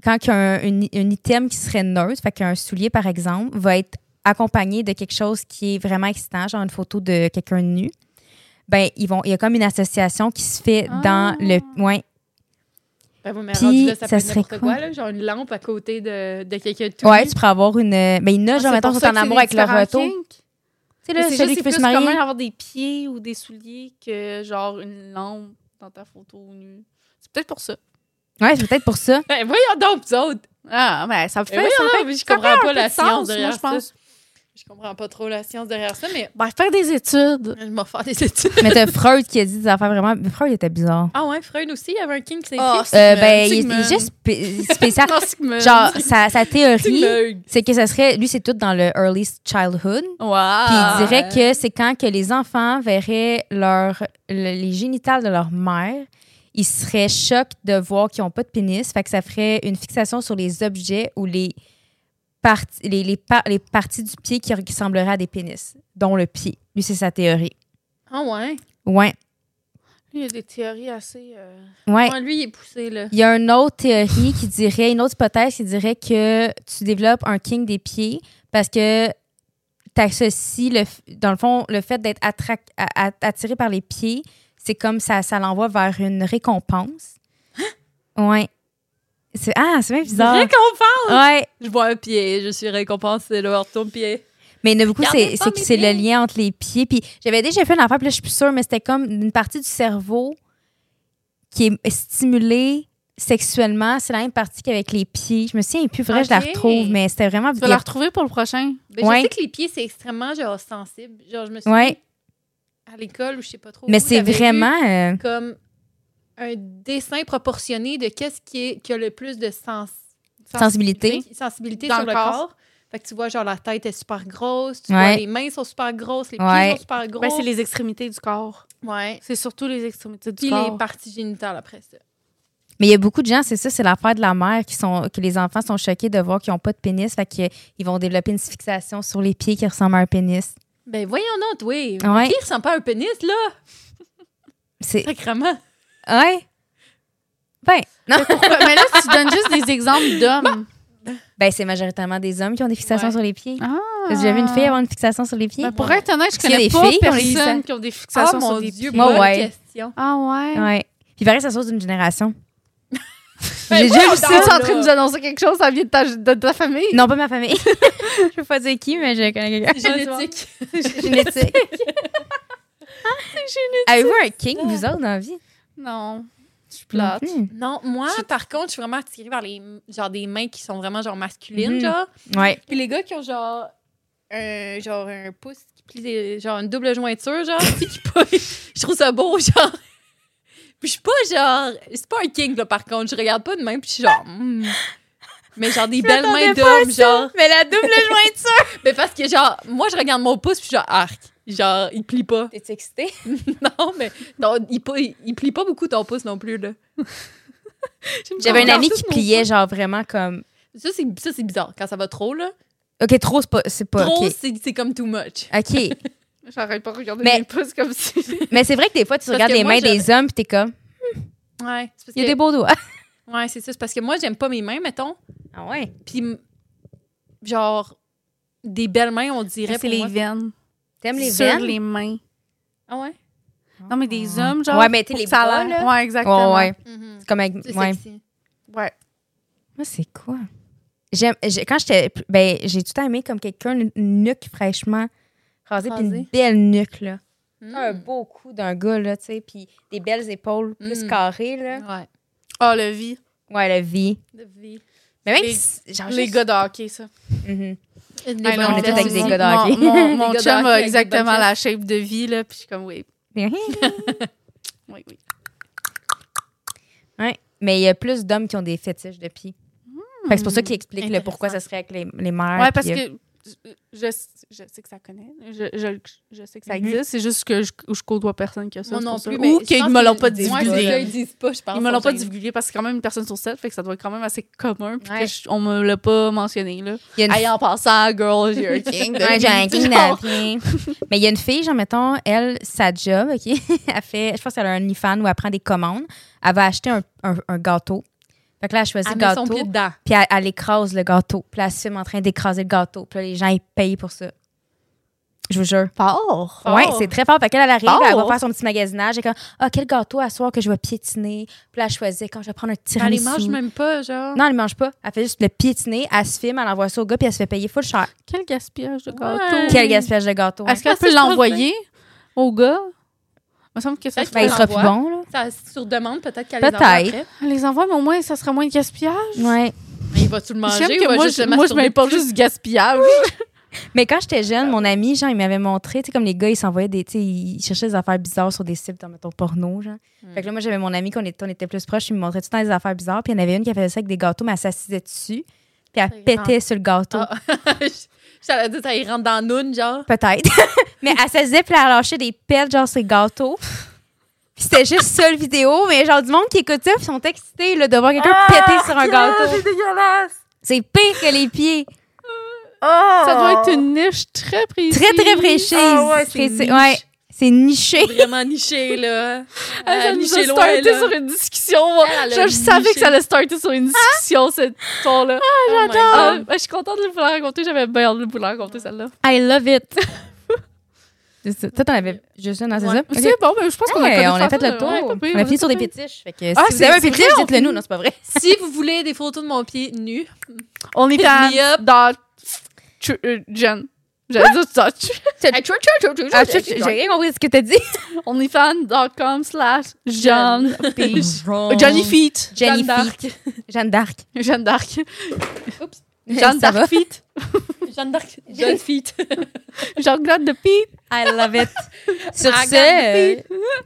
quand il y a un, une- item qui serait neutre, fait qu'un soulier, par exemple, va être accompagné de quelque chose qui est vraiment excitant, genre une photo de quelqu'un nu, ben, ils vont, il y a comme une association qui se fait dans le... Ouais, Ben, vous, mais Puis, rendu là, ça, serait quoi? quoi, là, genre une lampe à côté de, de quelqu'un de tout Ouais, tu pourrais avoir une. Ben, il y en a, genre, c'est mettons, sont en c'est amour avec leur retour. kinks. Tu sais, Mais là, C'est celui qui c'est peut plus se marier. commun d'avoir des pieds ou des souliers que genre une lampe dans ta photo nue. C'est peut-être pour ça. Ouais, c'est peut-être pour ça. (laughs) Ben, voyons donc, vous autres. Ah, ben ça me fait, Ben, voyons ça me fait mais je comprends pas la science moi, je pense. Je comprends pas trop la science derrière ça, mais Ben, faire des études. je vais faire des études. Mais t'as Freud qui a dit des affaires vraiment. mais Freud était bizarre. Ah ouais, Freud aussi, il y avait un king qui s'est Ah. Euh, ben, il, est juste spé- (laughs) spécial. Non. Genre, sa, sa théorie, c'est que ça serait. Lui, c'est tout dans le early childhood. Wow. Puis il dirait que c'est quand que les enfants verraient leur, le- les génitales de leur mère, ils seraient choqués de voir qu'ils n'ont pas de pénis. Fait que ça ferait une fixation sur les objets ou les, parties les, les, par- les parties du pied qui ressembleraient à des pénis, dont le pied. Lui, c'est sa théorie. Ah ouais? Ouais, Lui, il y a des théories assez. euh, ouais. Lui, il est poussé, là. Il y a une autre théorie qui dirait, une autre hypothèse qui dirait que tu développes un king des pieds parce que tu associes, le, dans le fond, le fait d'être attiré par les pieds, c'est comme ça, ça l'envoie vers une récompense. Ouais. C'est, ah, c'est bien bizarre. Récompense! Ouais. Je vois un pied, je suis récompensée, là, ton pied. Mais a beaucoup, c'est, c'est c'est le lien entre les pieds. Puis j'avais déjà fait une affaire, puis là, je suis plus sûre, mais c'était comme une partie du cerveau qui est stimulée sexuellement. C'est la même partie qu'avec les pieds. Je me souviens plus vrai, je la retrouve, mais c'était vraiment Tu vas la retrouver pour le prochain. Ben, Ouais. Je sais que les pieds, c'est extrêmement, genre, sensible. Genre, je me suis Ouais. à l'école ou je sais pas trop. Mais où, c'est vu vraiment. euh, comme un dessin proportionné de qu'est-ce qui, est, qui a le plus de sens, Sensibilité. sensibilité Dans sur le corps. corps. Fait que tu vois, genre, la tête est super grosse, tu Ouais. vois, les mains sont super grosses, les pieds Ouais. sont super gros. Ben, c'est les extrémités du corps. Ouais. C'est surtout les extrémités du Puis corps. les parties génitales après ça. Mais il y a beaucoup de gens, c'est ça, c'est l'affaire de la mère, qui sont, que les enfants sont choqués de voir qu'ils n'ont pas de pénis. Fait qu'ils vont développer une fixation sur les pieds qui ressemblent à un pénis. Ben voyons donc, oui. Ouais. Qui ressemble pas à un pénis, là? C'est. Sacrement. Ouais. Ben, non. Pourquoi? Mais là, tu donnes juste des exemples d'hommes. Ben, c'est majoritairement des hommes qui ont des fixations Ouais. sur les pieds. Ah. Déjà vu une fille avoir une fixation sur les pieds? Ben, pour être honnête, je Parce qu'il y a connais des pas filles qui ont des personne fixations. qui ont des Ah, fixations mon sur des Dieu, pieds. Moi, bonne ouais. question. Ah ouais? Ouais. Puis il paraît que ça sort d'une génération. (laughs) Ben, J'ai déjà voyons vu ça. Tu es en train de nous annoncer quelque chose, ça vient de ta, de ta famille? Non, pas ma famille. (laughs) je peux pas dire qui, mais je connais quelqu'un. Génétique. (laughs) Génétique. Avez-vous un king, vous autres, dans la vie? Non. Je suis Non plate. Non, moi, par contre, je suis vraiment attirée vers les genre des mains qui sont vraiment genre masculines, Mhm. genre. Ouais. Puis les gars qui ont genre un genre un pouce qui plie des- genre une double jointure, genre, (laughs) qui. Je trouve ça beau, genre. Puis je suis pas genre, c'est pas un king là par contre, je regarde pas de même puis je suis genre hmm. mais genre des belles mains d'hommes genre Mais la double jointure! (laughs) mais parce que genre moi je regarde mon pouce puis je suis genre arc genre il plie pas T'es excitée? (laughs) non mais non il, il, il plie pas beaucoup ton pouce non plus là (laughs) J'avais amie tous qui pliait, genre vraiment comme. ça c'est ça c'est bizarre quand ça va trop là Ok, trop, c'est pas. C'est pas trop c'est c'est comme too much Ok. (laughs) J'arrête pas de regarder Mais- mes pouces comme si. Mais c'est vrai que des fois, tu Parce regardes les moi, mains je- des hommes pis t'es comme, ouais c'est parce il y a que- des beaux doigts. ouais c'est ça c'est parce que moi j'aime pas mes mains mettons Ah ouais? puis genre des belles mains on dirait c'est les moi, veines. T'aimes les sur veines? les mains. Ah ouais? Non, mais des hommes, genre. Ouais, mais t'es pour les bras, là. Ouais, exactement. Ouais, ouais. C'est comme avec. C'est Ouais. sexy. Ouais. Moi, c'est quoi? J'aime, j'ai- quand j'étais. Ben, j'ai tout le temps aimé comme quelqu'un, une nuque fraîchement rasée, puis une belle nuque, là. Mhm. Un beau cou d'un gars, là, tu sais, puis des belles épaules plus Mm. carrées, là. Ouais. Ah, le vie. Ouais, la vie. De vie. Mais même Les- si- genre, Les juste- gars de hockey, ça. Ah, bons non, on est tous avec des mon- gars. Mon, mon, (laughs) chum a exactement la shape de vie, là. Puis je suis comme, oui. (laughs) Oui, oui. ouais. Mais il y a plus d'hommes qui ont des fétiches de pieds. C'est pour ça qu'il explique le pourquoi ça serait avec les, les mères. Ouais, parce euh, que je, je sais que ça connaît. Je, je, je sais que ça Mhm. existe. C'est juste que je, je côtoie personne qui a ça. Moi non plus, mais Ou qu'ils me l'ont pas divulgué. ils disent pas, je pense. Ils me l'ont pas divulgué parce que c'est quand même une personne sur sept, fait que ça doit être quand même assez commun. Puis Ouais. on me l'a pas mentionné, là. il y a une en passant, girl, j'ai un (laughs) king. Ouais, j'ai un king. (laughs) Mais il y a une fille, genre, mettons, elle, sa job, OK? (laughs) elle fait, je pense qu'elle a un OnlyFans où elle prend des commandes. Elle va acheter un, un- un gâteau. Fait que là, elle choisit Elle le met son gâteau. pied dedans. Puis elle, elle écrase le gâteau. Puis là, elle se filme en train d'écraser le gâteau. Puis là, les gens, ils payent pour ça. Je vous jure. Fort. Ouais, c'est très fort. Fait qu'elle, elle arrive, Fort. elle va faire son petit magasinage. Elle est comme, ah, quel gâteau à soir que je vais piétiner. Puis là, elle choisit quand je vais prendre un Elle les tiramisu. mange même pas, genre. Non, elle ne mange pas. Elle fait juste le piétiner. Elle se filme, elle envoie ça au gars, puis elle se fait payer full cher. Quel gaspillage de Ouais. gâteau. Quel gaspillage de gâteau. hein. Est-ce qu'elle peut l'envoyer au gars? Il me semble que ça Peut-être Ben, il sera plus bon, là. Ça, sur demande, peut-être qu'elle les Peut-être. envoie. Elle les envoie, mais au moins, ça serait moins de gaspillage. Ouais. Mais il va-tu le manger ou va moi, juste moi, je plus? juste? du gaspillage. (laughs) Mais quand j'étais jeune, mon ami, genre, il m'avait montré, tu sais, comme les gars, ils s'envoyaient des, tu sais, ils cherchaient des affaires bizarres sur des sites, dans, mettons, porno, genre. Hmm. Fait que là, moi, j'avais mon ami, qu'on était, on était plus proches, il me montrait tout le temps des affaires bizarres, puis il y en avait une qui faisait ça avec des gâteaux, mais elle s'assisait dessus, puis elle pétait sur le gâteau. Ah. (laughs) J'allais dire, ça, il rentre dans Noun, genre. Peut-être. (laughs) mais elle s'assisait, puis elle lâchait des pets, genre, sur le gâteau. Puis c'était juste ça, le vidéo, mais genre, du monde qui écoute ça, puis ils sont excités, là, de voir quelqu'un péter sur un gâteau. C'est dégueulasse. C'est pire que les pieds. Ça doit être une niche très précise. Très, très précise. Ah ouais, c'est ouais, c'est niché. Vraiment niché, là. (laughs) Ah, ça Euh, a niché loin, starté là. sur une discussion. Elle, elle Je, savais que ça allait starter sur une discussion, cette histoire-là. Oh my Ah, ben, je suis contente de vous la raconter. J'avais bien de vous la raconter, celle-là. I love it. (laughs) Toi, t'en avais juste une, non, c'est ça? C'est bon, mais je pense qu'on a, on a fait le tour. on a fini sur des pétiches. Fait que Ah, si vous avez un pétiche, dites-le nous. Non, c'est pas vrai. (laughs) Si vous voulez des photos de mon pied nu, On est dans euh, Jen. J'allais dire J'ai rien compris de ce que t'as dit? (laughs) Onlyfans.com slash Jeanne Page. Wrong. (laughs) Johnny Feet. Jenny Jeanne d'Arc. (laughs) Feet. Jeanne d'Arc. Jeanne d'Arc. Oups. Jeanne d'Arc Feet. (laughs) Jeanne d'Arc. Jeanne (laughs) Feet. (laughs) Jean-Claude de Pete. I love it. Sur ce, euh,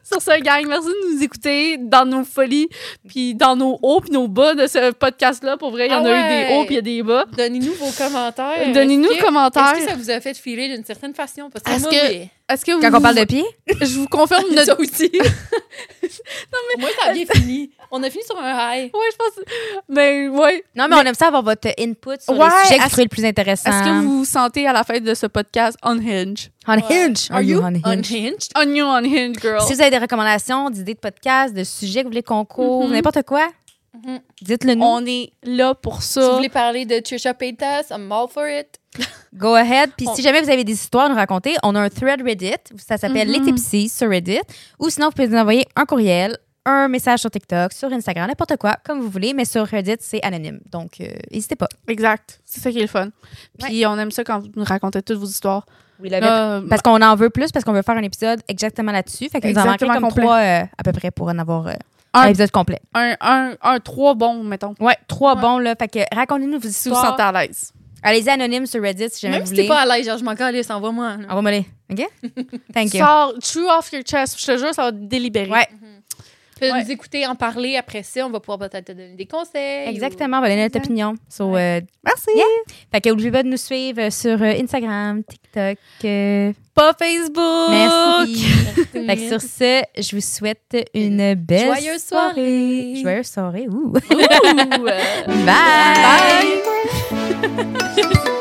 Sur ce, gang, merci de nous écouter dans nos folies, puis dans nos hauts, puis nos bas de ce podcast-là. Pour vrai, il y en Ah a eu des hauts, puis il y a des bas. Donnez-nous vos commentaires. Donnez-nous que- commentaires. Est-ce que ça vous a fait filer d'une certaine façon? Parce que moi. Est-ce que vous... quand on parle de pied, Je vous confirme (laughs) notre... Ça aussi. (laughs) non, mais moi, ça a bien fini. On a fini sur un high. Ouais, je pense... Mais, ouais. non, mais, on aime ça avoir votre input sur Ouais, les sujets que vous est-ce- trouvez le plus intéressant. Est-ce que vous vous sentez à la fin de ce podcast unhinged? Unhinged. Are you unhinged? unhinged? On you unhinged, girl. Si vous avez des recommandations, d'idées de podcasts, de sujets que vous voulez qu'on couvre, Mhm. n'importe quoi, Mhm. dites-le nous. On est là pour Si vous ça. voulez parler de Trisha Paytas, I'm all for it. Go ahead. Puis On- si jamais vous avez des histoires à nous raconter, on a un thread Reddit. Ça s'appelle Mhm. Les Tipsy sur Reddit. Ou sinon, vous pouvez nous envoyer un courriel, un message sur TikTok, sur Instagram, n'importe quoi, comme vous voulez. Mais sur Reddit, c'est anonyme. Donc, euh, n'hésitez pas. Exact. C'est ça qui est le fun. Puis on aime ça quand vous nous racontez toutes vos histoires. Oui, Là, Parce qu'on en veut plus, parce qu'on veut faire un épisode exactement là-dessus. Fait que nous en manquez Exactement comme complet. trois euh, à peu près pour en avoir euh, Un- un épisode complet. un, un, un, trois bons, mettons. Ouais, trois Ouais. bons, là. Fait que racontez-nous vos Si vous vous histoires. sentez à l'aise. Allez-y anonyme sur Reddit si jamais Même vous si voulez. t'es pas à l'aise, genre, je m'en calisse, envoie-moi. là. Envoie-moi les. OK? (laughs) Thank you. Sors true off your chest. Je te jure, ça va te délibérer. Ouais. Tu peux Ouais. nous écouter, en parler après ça. On va pouvoir peut-être te donner des conseils. Exactement, on va donner notre Exact. opinion. So, euh, merci. Fait que n'oubliez pas de nous suivre euh, sur euh, Instagram, TikTok. euh, Pas Facebook. merci. ou- (laughs) Fait que sur ce, je vous souhaite une belle Joyeuse soirée. Joyeuse soirée. Ouh. Ouh. (laughs) Bye. (laughs)